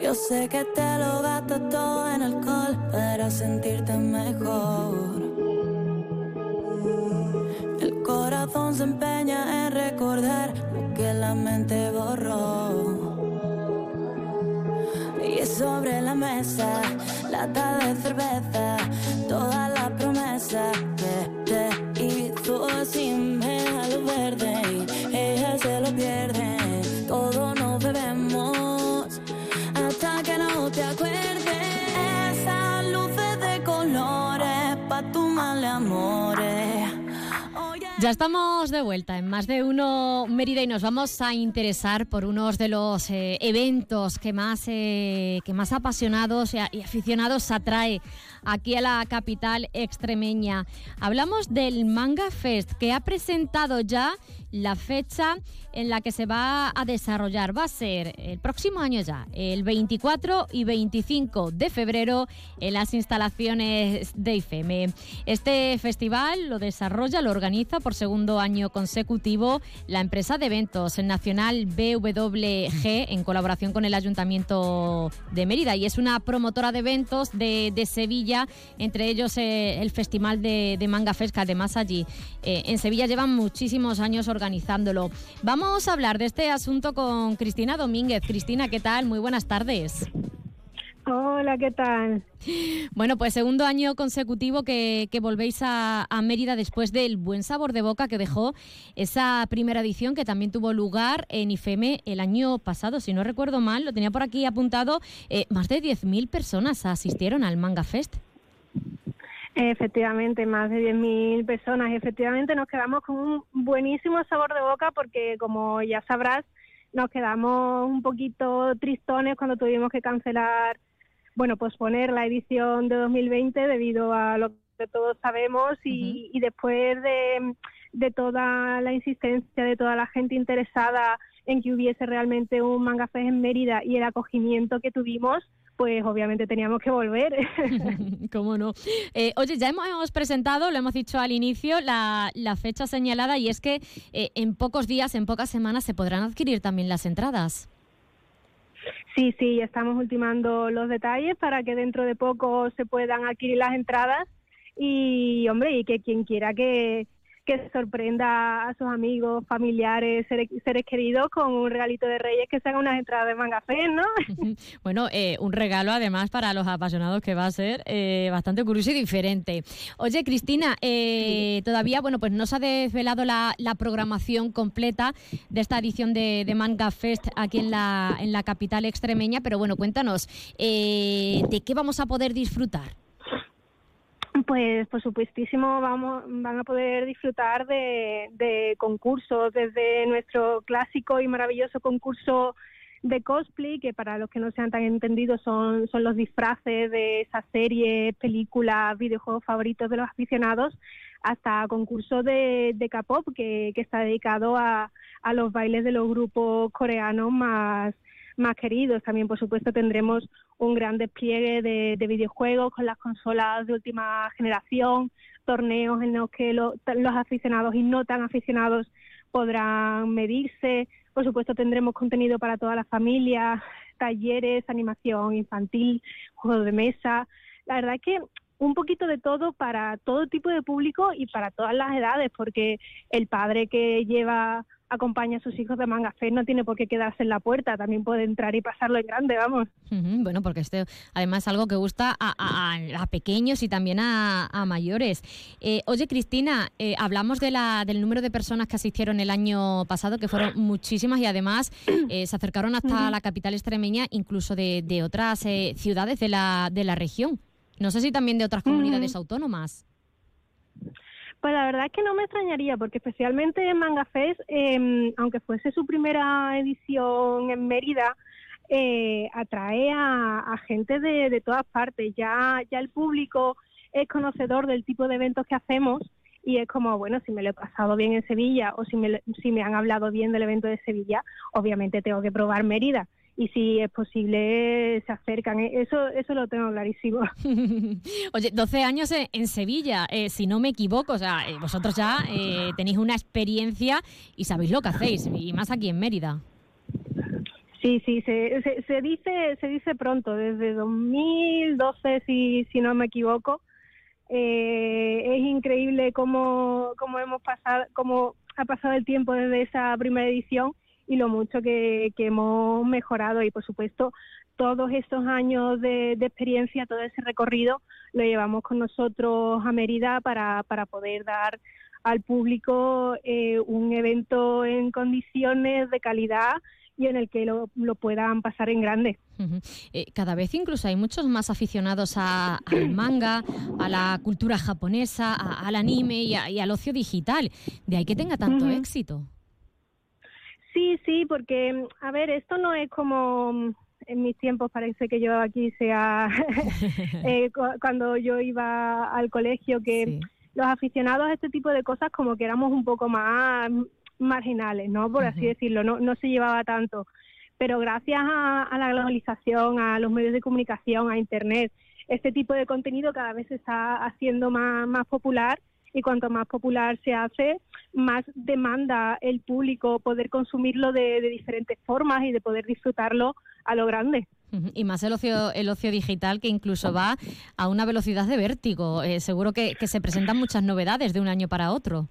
Yo sé que te lo gastas todo en alcohol para sentirte mejor. El corazón se empeña en recordar lo que la mente borró. Y sobre la mesa, lata de cerveza, toda la promesa que te hizo sin mal amores. Ya estamos de vuelta en más de uno Mérida y nos vamos a interesar por unos de los eh, eventos que más, eh, que más apasionados y aficionados atrae aquí a la capital extremeña. Hablamos del Manga Fest que ha presentado ya la fecha en la que se va a desarrollar. Va a ser el próximo año ya, el 24 y 25 de febrero en las instalaciones de IFEME. Este festival lo desarrolla, lo organiza por segundo año consecutivo la empresa de eventos nacional BWG en colaboración con el Ayuntamiento de Mérida y es una promotora de eventos de, Sevilla, entre ellos eh, el Festival de, Manga Fest, que además allí eh, en Sevilla llevan muchísimos años organizándolo. Vamos a hablar de este asunto con Cristina Domínguez. Cristina, ¿qué tal? Muy buenas tardes. Hola, ¿qué tal? Bueno, pues segundo año consecutivo que, volvéis a, Mérida después del buen sabor de boca que dejó esa primera edición que también tuvo lugar en IFEME el año pasado. Si no recuerdo mal, lo tenía por aquí apuntado, eh, más de 10.000 personas asistieron al Manga Fest. Efectivamente, más de 10.000 personas. Efectivamente, nos quedamos con un buenísimo sabor de boca porque, como ya sabrás, nos quedamos un poquito tristones cuando tuvimos que cancelar, bueno, posponer la edición de 2020 debido a lo que todos sabemos y, y después de, de toda la insistencia de toda la gente interesada en que hubiese realmente un Manga Fest en Mérida y el acogimiento que tuvimos, pues obviamente teníamos que volver. ¿Cómo no? Eh, oye, ya hemos, presentado, lo hemos dicho al inicio, la, fecha señalada y es que eh, en pocos días, en pocas semanas, se podrán adquirir también las entradas. Sí, sí, estamos ultimando los detalles para que dentro de poco se puedan adquirir las entradas. Y, hombre, y que quien quiera que, que sorprenda a sus amigos, familiares, seres, queridos con un regalito de Reyes que sean unas entradas de manga fe, ¿no? bueno, eh, un regalo además para los apasionados que va a ser eh, bastante curioso y diferente. Oye, Cristina, eh, todavía, bueno, pues no se ha desvelado la, programación completa de esta edición de, de, Manga Fest aquí en la, en la capital extremeña, pero bueno, cuéntanos, ¿de qué vamos a poder disfrutar? Pues por supuestísimo vamos, van a poder disfrutar de, concursos, desde nuestro clásico y maravilloso concurso de cosplay, que para los que no sean tan entendidos son, son los disfraces de esas series, películas, videojuegos favoritos de los aficionados, hasta concurso de, de K-pop, que, que está dedicado a, a los bailes de los grupos coreanos más, más queridos. También, por supuesto, tendremos un gran despliegue de, videojuegos con las consolas de última generación, torneos en los que los aficionados y no tan aficionados podrán medirse. Por supuesto, tendremos contenido para toda la familia, talleres, animación infantil, juegos de mesa. La verdad es que un poquito de todo para todo tipo de público y para todas las edades, porque el padre que lleva acompaña a sus hijos de manga fe no tiene por qué quedarse en la puerta, también puede entrar y pasarlo en grande, vamos. bueno, porque este además es algo que gusta a, pequeños y también a, mayores. Eh, oye, Cristina, eh, hablamos de la, del número de personas que asistieron el año pasado, que fueron muchísimas y además eh, se acercaron hasta la capital extremeña, incluso de, de otras ciudades de la, de la región. No sé si también de otras comunidades autónomas. Pues la verdad es que no me extrañaría, porque especialmente en Manga Fest, em, aunque fuese su primera edición en Mérida, eh, atrae a, gente de, todas partes. Ya, ya el público es conocedor del tipo de eventos que hacemos y es como, bueno, si me lo he pasado bien en Sevilla o si me, si me han hablado bien del evento de Sevilla, obviamente tengo que probar Mérida y si es posible se acercan. E-, eso eso lo tengo clarísimo. Oye, 12 años en Sevilla, eh, si no me equivoco, o sea, eh, vosotros ya eh, tenéis una experiencia y sabéis lo que hacéis, y más aquí en Mérida. Sí, sí, se, se, dice se dice pronto, desde 2012, si, si no me equivoco, Eh, es increíble cómo, cómo hemos pasado, cómo ha pasado el tiempo desde esa primera edición y lo mucho que, que hemos mejorado y por supuesto todos estos años de, de, experiencia, todo ese recorrido lo llevamos con nosotros a Mérida para, para poder dar al público eh, un evento en condiciones de calidad y en el que lo, lo puedan pasar en grande. Uh -huh. eh, cada vez incluso hay muchos más aficionados a, al manga, a la cultura japonesa, a, al anime y, a, y, al ocio digital. De ahí que tenga tanto uh -huh. éxito. Sí, sí, porque, a ver, esto no es como en mis tiempos parece que yo aquí sea eh, cuando yo iba al colegio que sí. los aficionados a este tipo de cosas como que éramos un poco más marginales, ¿no? Por uh -huh. así decirlo, no, no se llevaba tanto. Pero gracias a, a, la globalización, a los medios de comunicación, a Internet, este tipo de contenido cada vez se está haciendo más, más popular y cuanto más popular se hace, más demanda el público poder consumirlo de, de diferentes formas y de poder disfrutarlo a lo grande. Y más el ocio, el ocio digital que incluso va a una velocidad de vértigo. Eh, seguro que, que, se presentan muchas novedades de un año para otro.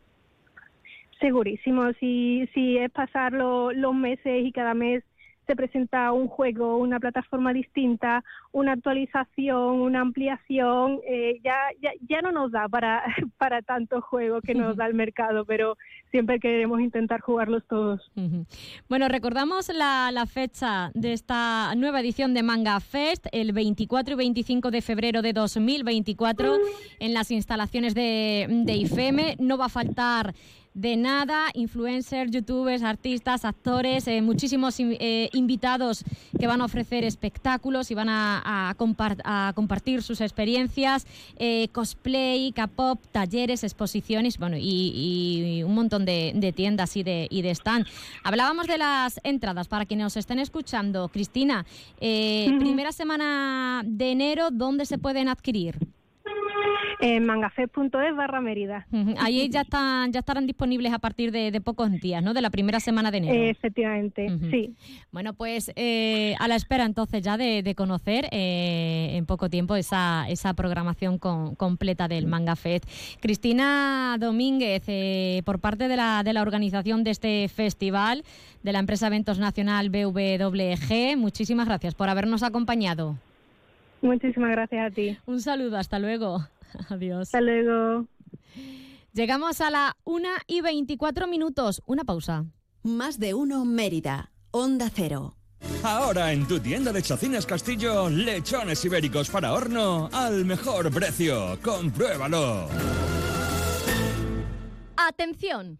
Segurísimo, si, si es pasar lo, los meses y cada mes se presenta un juego, una plataforma distinta, una actualización, una ampliación, eh, ya, ya, ya no nos da para, para tanto juego que nos da el mercado, pero siempre queremos intentar jugarlos todos. Bueno, recordamos la, la, fecha de esta nueva edición de Manga Fest, el 24 y 25 de febrero de 2024, en las instalaciones de, de IFEME. No va a faltar de nada, influencers, youtubers, artistas, actores, eh, muchísimos eh, invitados que van a ofrecer espectáculos y van a, a, compart a compartir sus experiencias, eh, cosplay, K-pop, talleres, exposiciones, bueno, y, y un montón de, de, tiendas y de, y de stand. Hablábamos de las entradas para quienes nos estén escuchando. Cristina, uh -huh. primera semana de enero, ¿dónde se pueden adquirir? En mangafest.es barra Mérida. Uh -huh. Ahí ya están, ya estarán disponibles a partir de, de, pocos días, ¿no? De la primera semana de enero. Efectivamente, uh -huh. sí. Bueno, pues eh, a la espera entonces ya de, de conocer eh, en poco tiempo esa, esa programación con, completa del Manga Fest. Cristina Domínguez, eh, por parte de la, de la organización de este festival, de la empresa Eventos Nacional BWG, muchísimas gracias por habernos acompañado. Muchísimas gracias a ti. Un saludo, hasta luego. Adiós. Hasta luego. Llegamos a la 1 y 24 minutos. Una pausa. Más de uno Mérida. Onda Cero. Ahora en tu tienda de Chacinas Castillo, lechones ibéricos para horno al mejor precio. Compruébalo. Atención.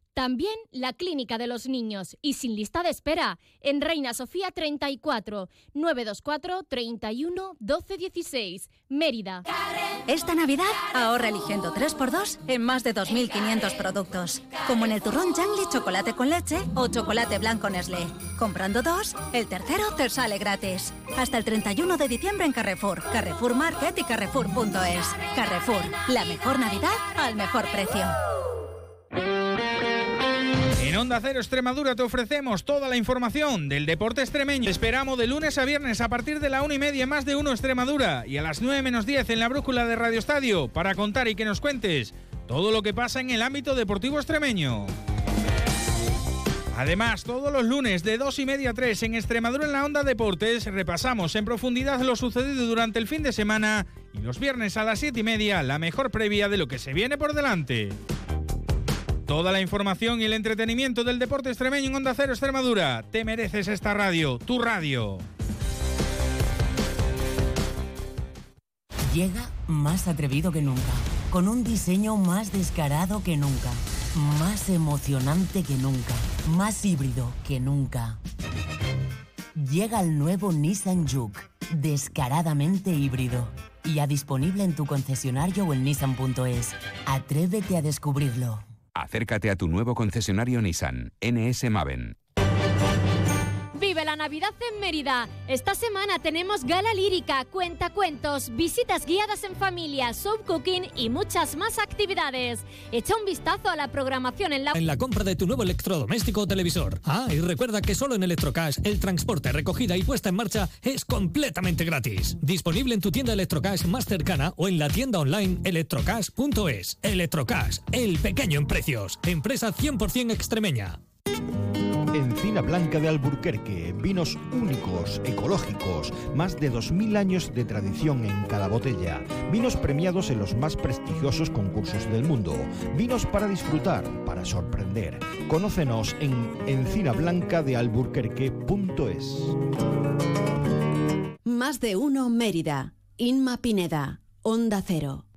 también la Clínica de los Niños y sin lista de espera en Reina Sofía 34 924 31 12 16 Mérida. Esta Navidad ahorra eligiendo 3x2 en más de 2.500 productos, como en el turrón Jangli chocolate con leche o chocolate blanco Nestlé. Comprando dos, el tercero te sale gratis. Hasta el 31 de diciembre en Carrefour, Carrefour Market y Carrefour.es. Carrefour, la mejor Navidad al mejor precio. Onda Cero Extremadura te ofrecemos toda la información del deporte extremeño. Esperamos de lunes a viernes a partir de la una y media más de uno Extremadura y a las 9 menos 10 en la brújula de Radio Estadio para contar y que nos cuentes todo lo que pasa en el ámbito deportivo extremeño. Además, todos los lunes de 2 y media a 3 en Extremadura en la Onda Deportes repasamos en profundidad lo sucedido durante el fin de semana y los viernes a las 7 y media la mejor previa de lo que se viene por delante. Toda la información y el entretenimiento del deporte extremeño en Onda Cero Extremadura. Te mereces esta radio, tu radio. Llega más atrevido que nunca, con un diseño más descarado que nunca, más emocionante que nunca, más híbrido que nunca. Llega el nuevo Nissan Juke, descaradamente híbrido. Ya disponible en tu concesionario o en nissan.es. Atrévete a descubrirlo. Acércate a tu nuevo concesionario Nissan, NS Maven. La Navidad en Mérida. Esta semana tenemos gala lírica, cuentacuentos, visitas guiadas en familia, soap cooking y muchas más actividades. Echa un vistazo a la programación en la En la compra de tu nuevo electrodoméstico o televisor. Ah, y recuerda que solo en Electrocash el transporte, recogida y puesta en marcha es completamente gratis. Disponible en tu tienda Electrocash más cercana o en la tienda online electrocash.es. Electrocash, el pequeño en precios. Empresa 100% extremeña. Encina Blanca de Alburquerque, vinos únicos, ecológicos, más de 2.000 años de tradición en cada botella, vinos premiados en los más prestigiosos concursos del mundo, vinos para disfrutar, para sorprender. Conócenos en encinablancadealburquerque.es. Más de uno Mérida. Inma Pineda. Onda Cero.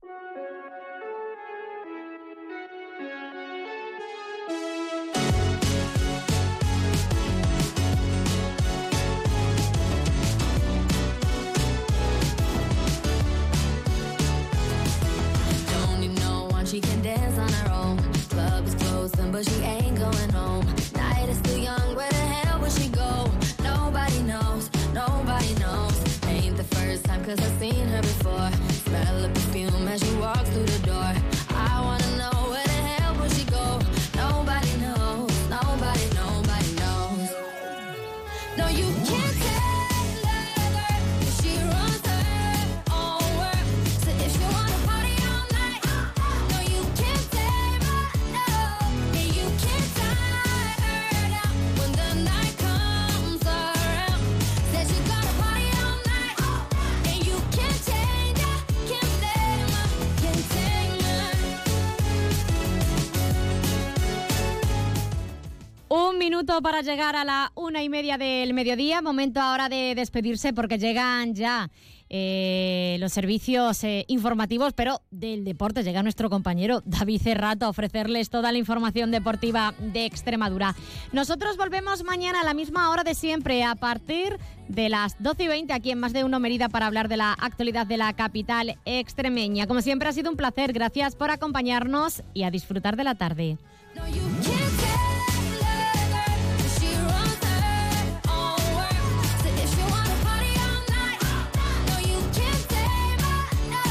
Minuto para llegar a la una y media del mediodía. Momento ahora de despedirse porque llegan ya eh, los servicios eh, informativos, pero del deporte. Llega nuestro compañero David Cerrato a ofrecerles toda la información deportiva de Extremadura. Nosotros volvemos mañana a la misma hora de siempre, a partir de las 12 y 20 aquí en Más de Uno Mérida para hablar de la actualidad de la capital extremeña. Como siempre ha sido un placer. Gracias por acompañarnos y a disfrutar de la tarde.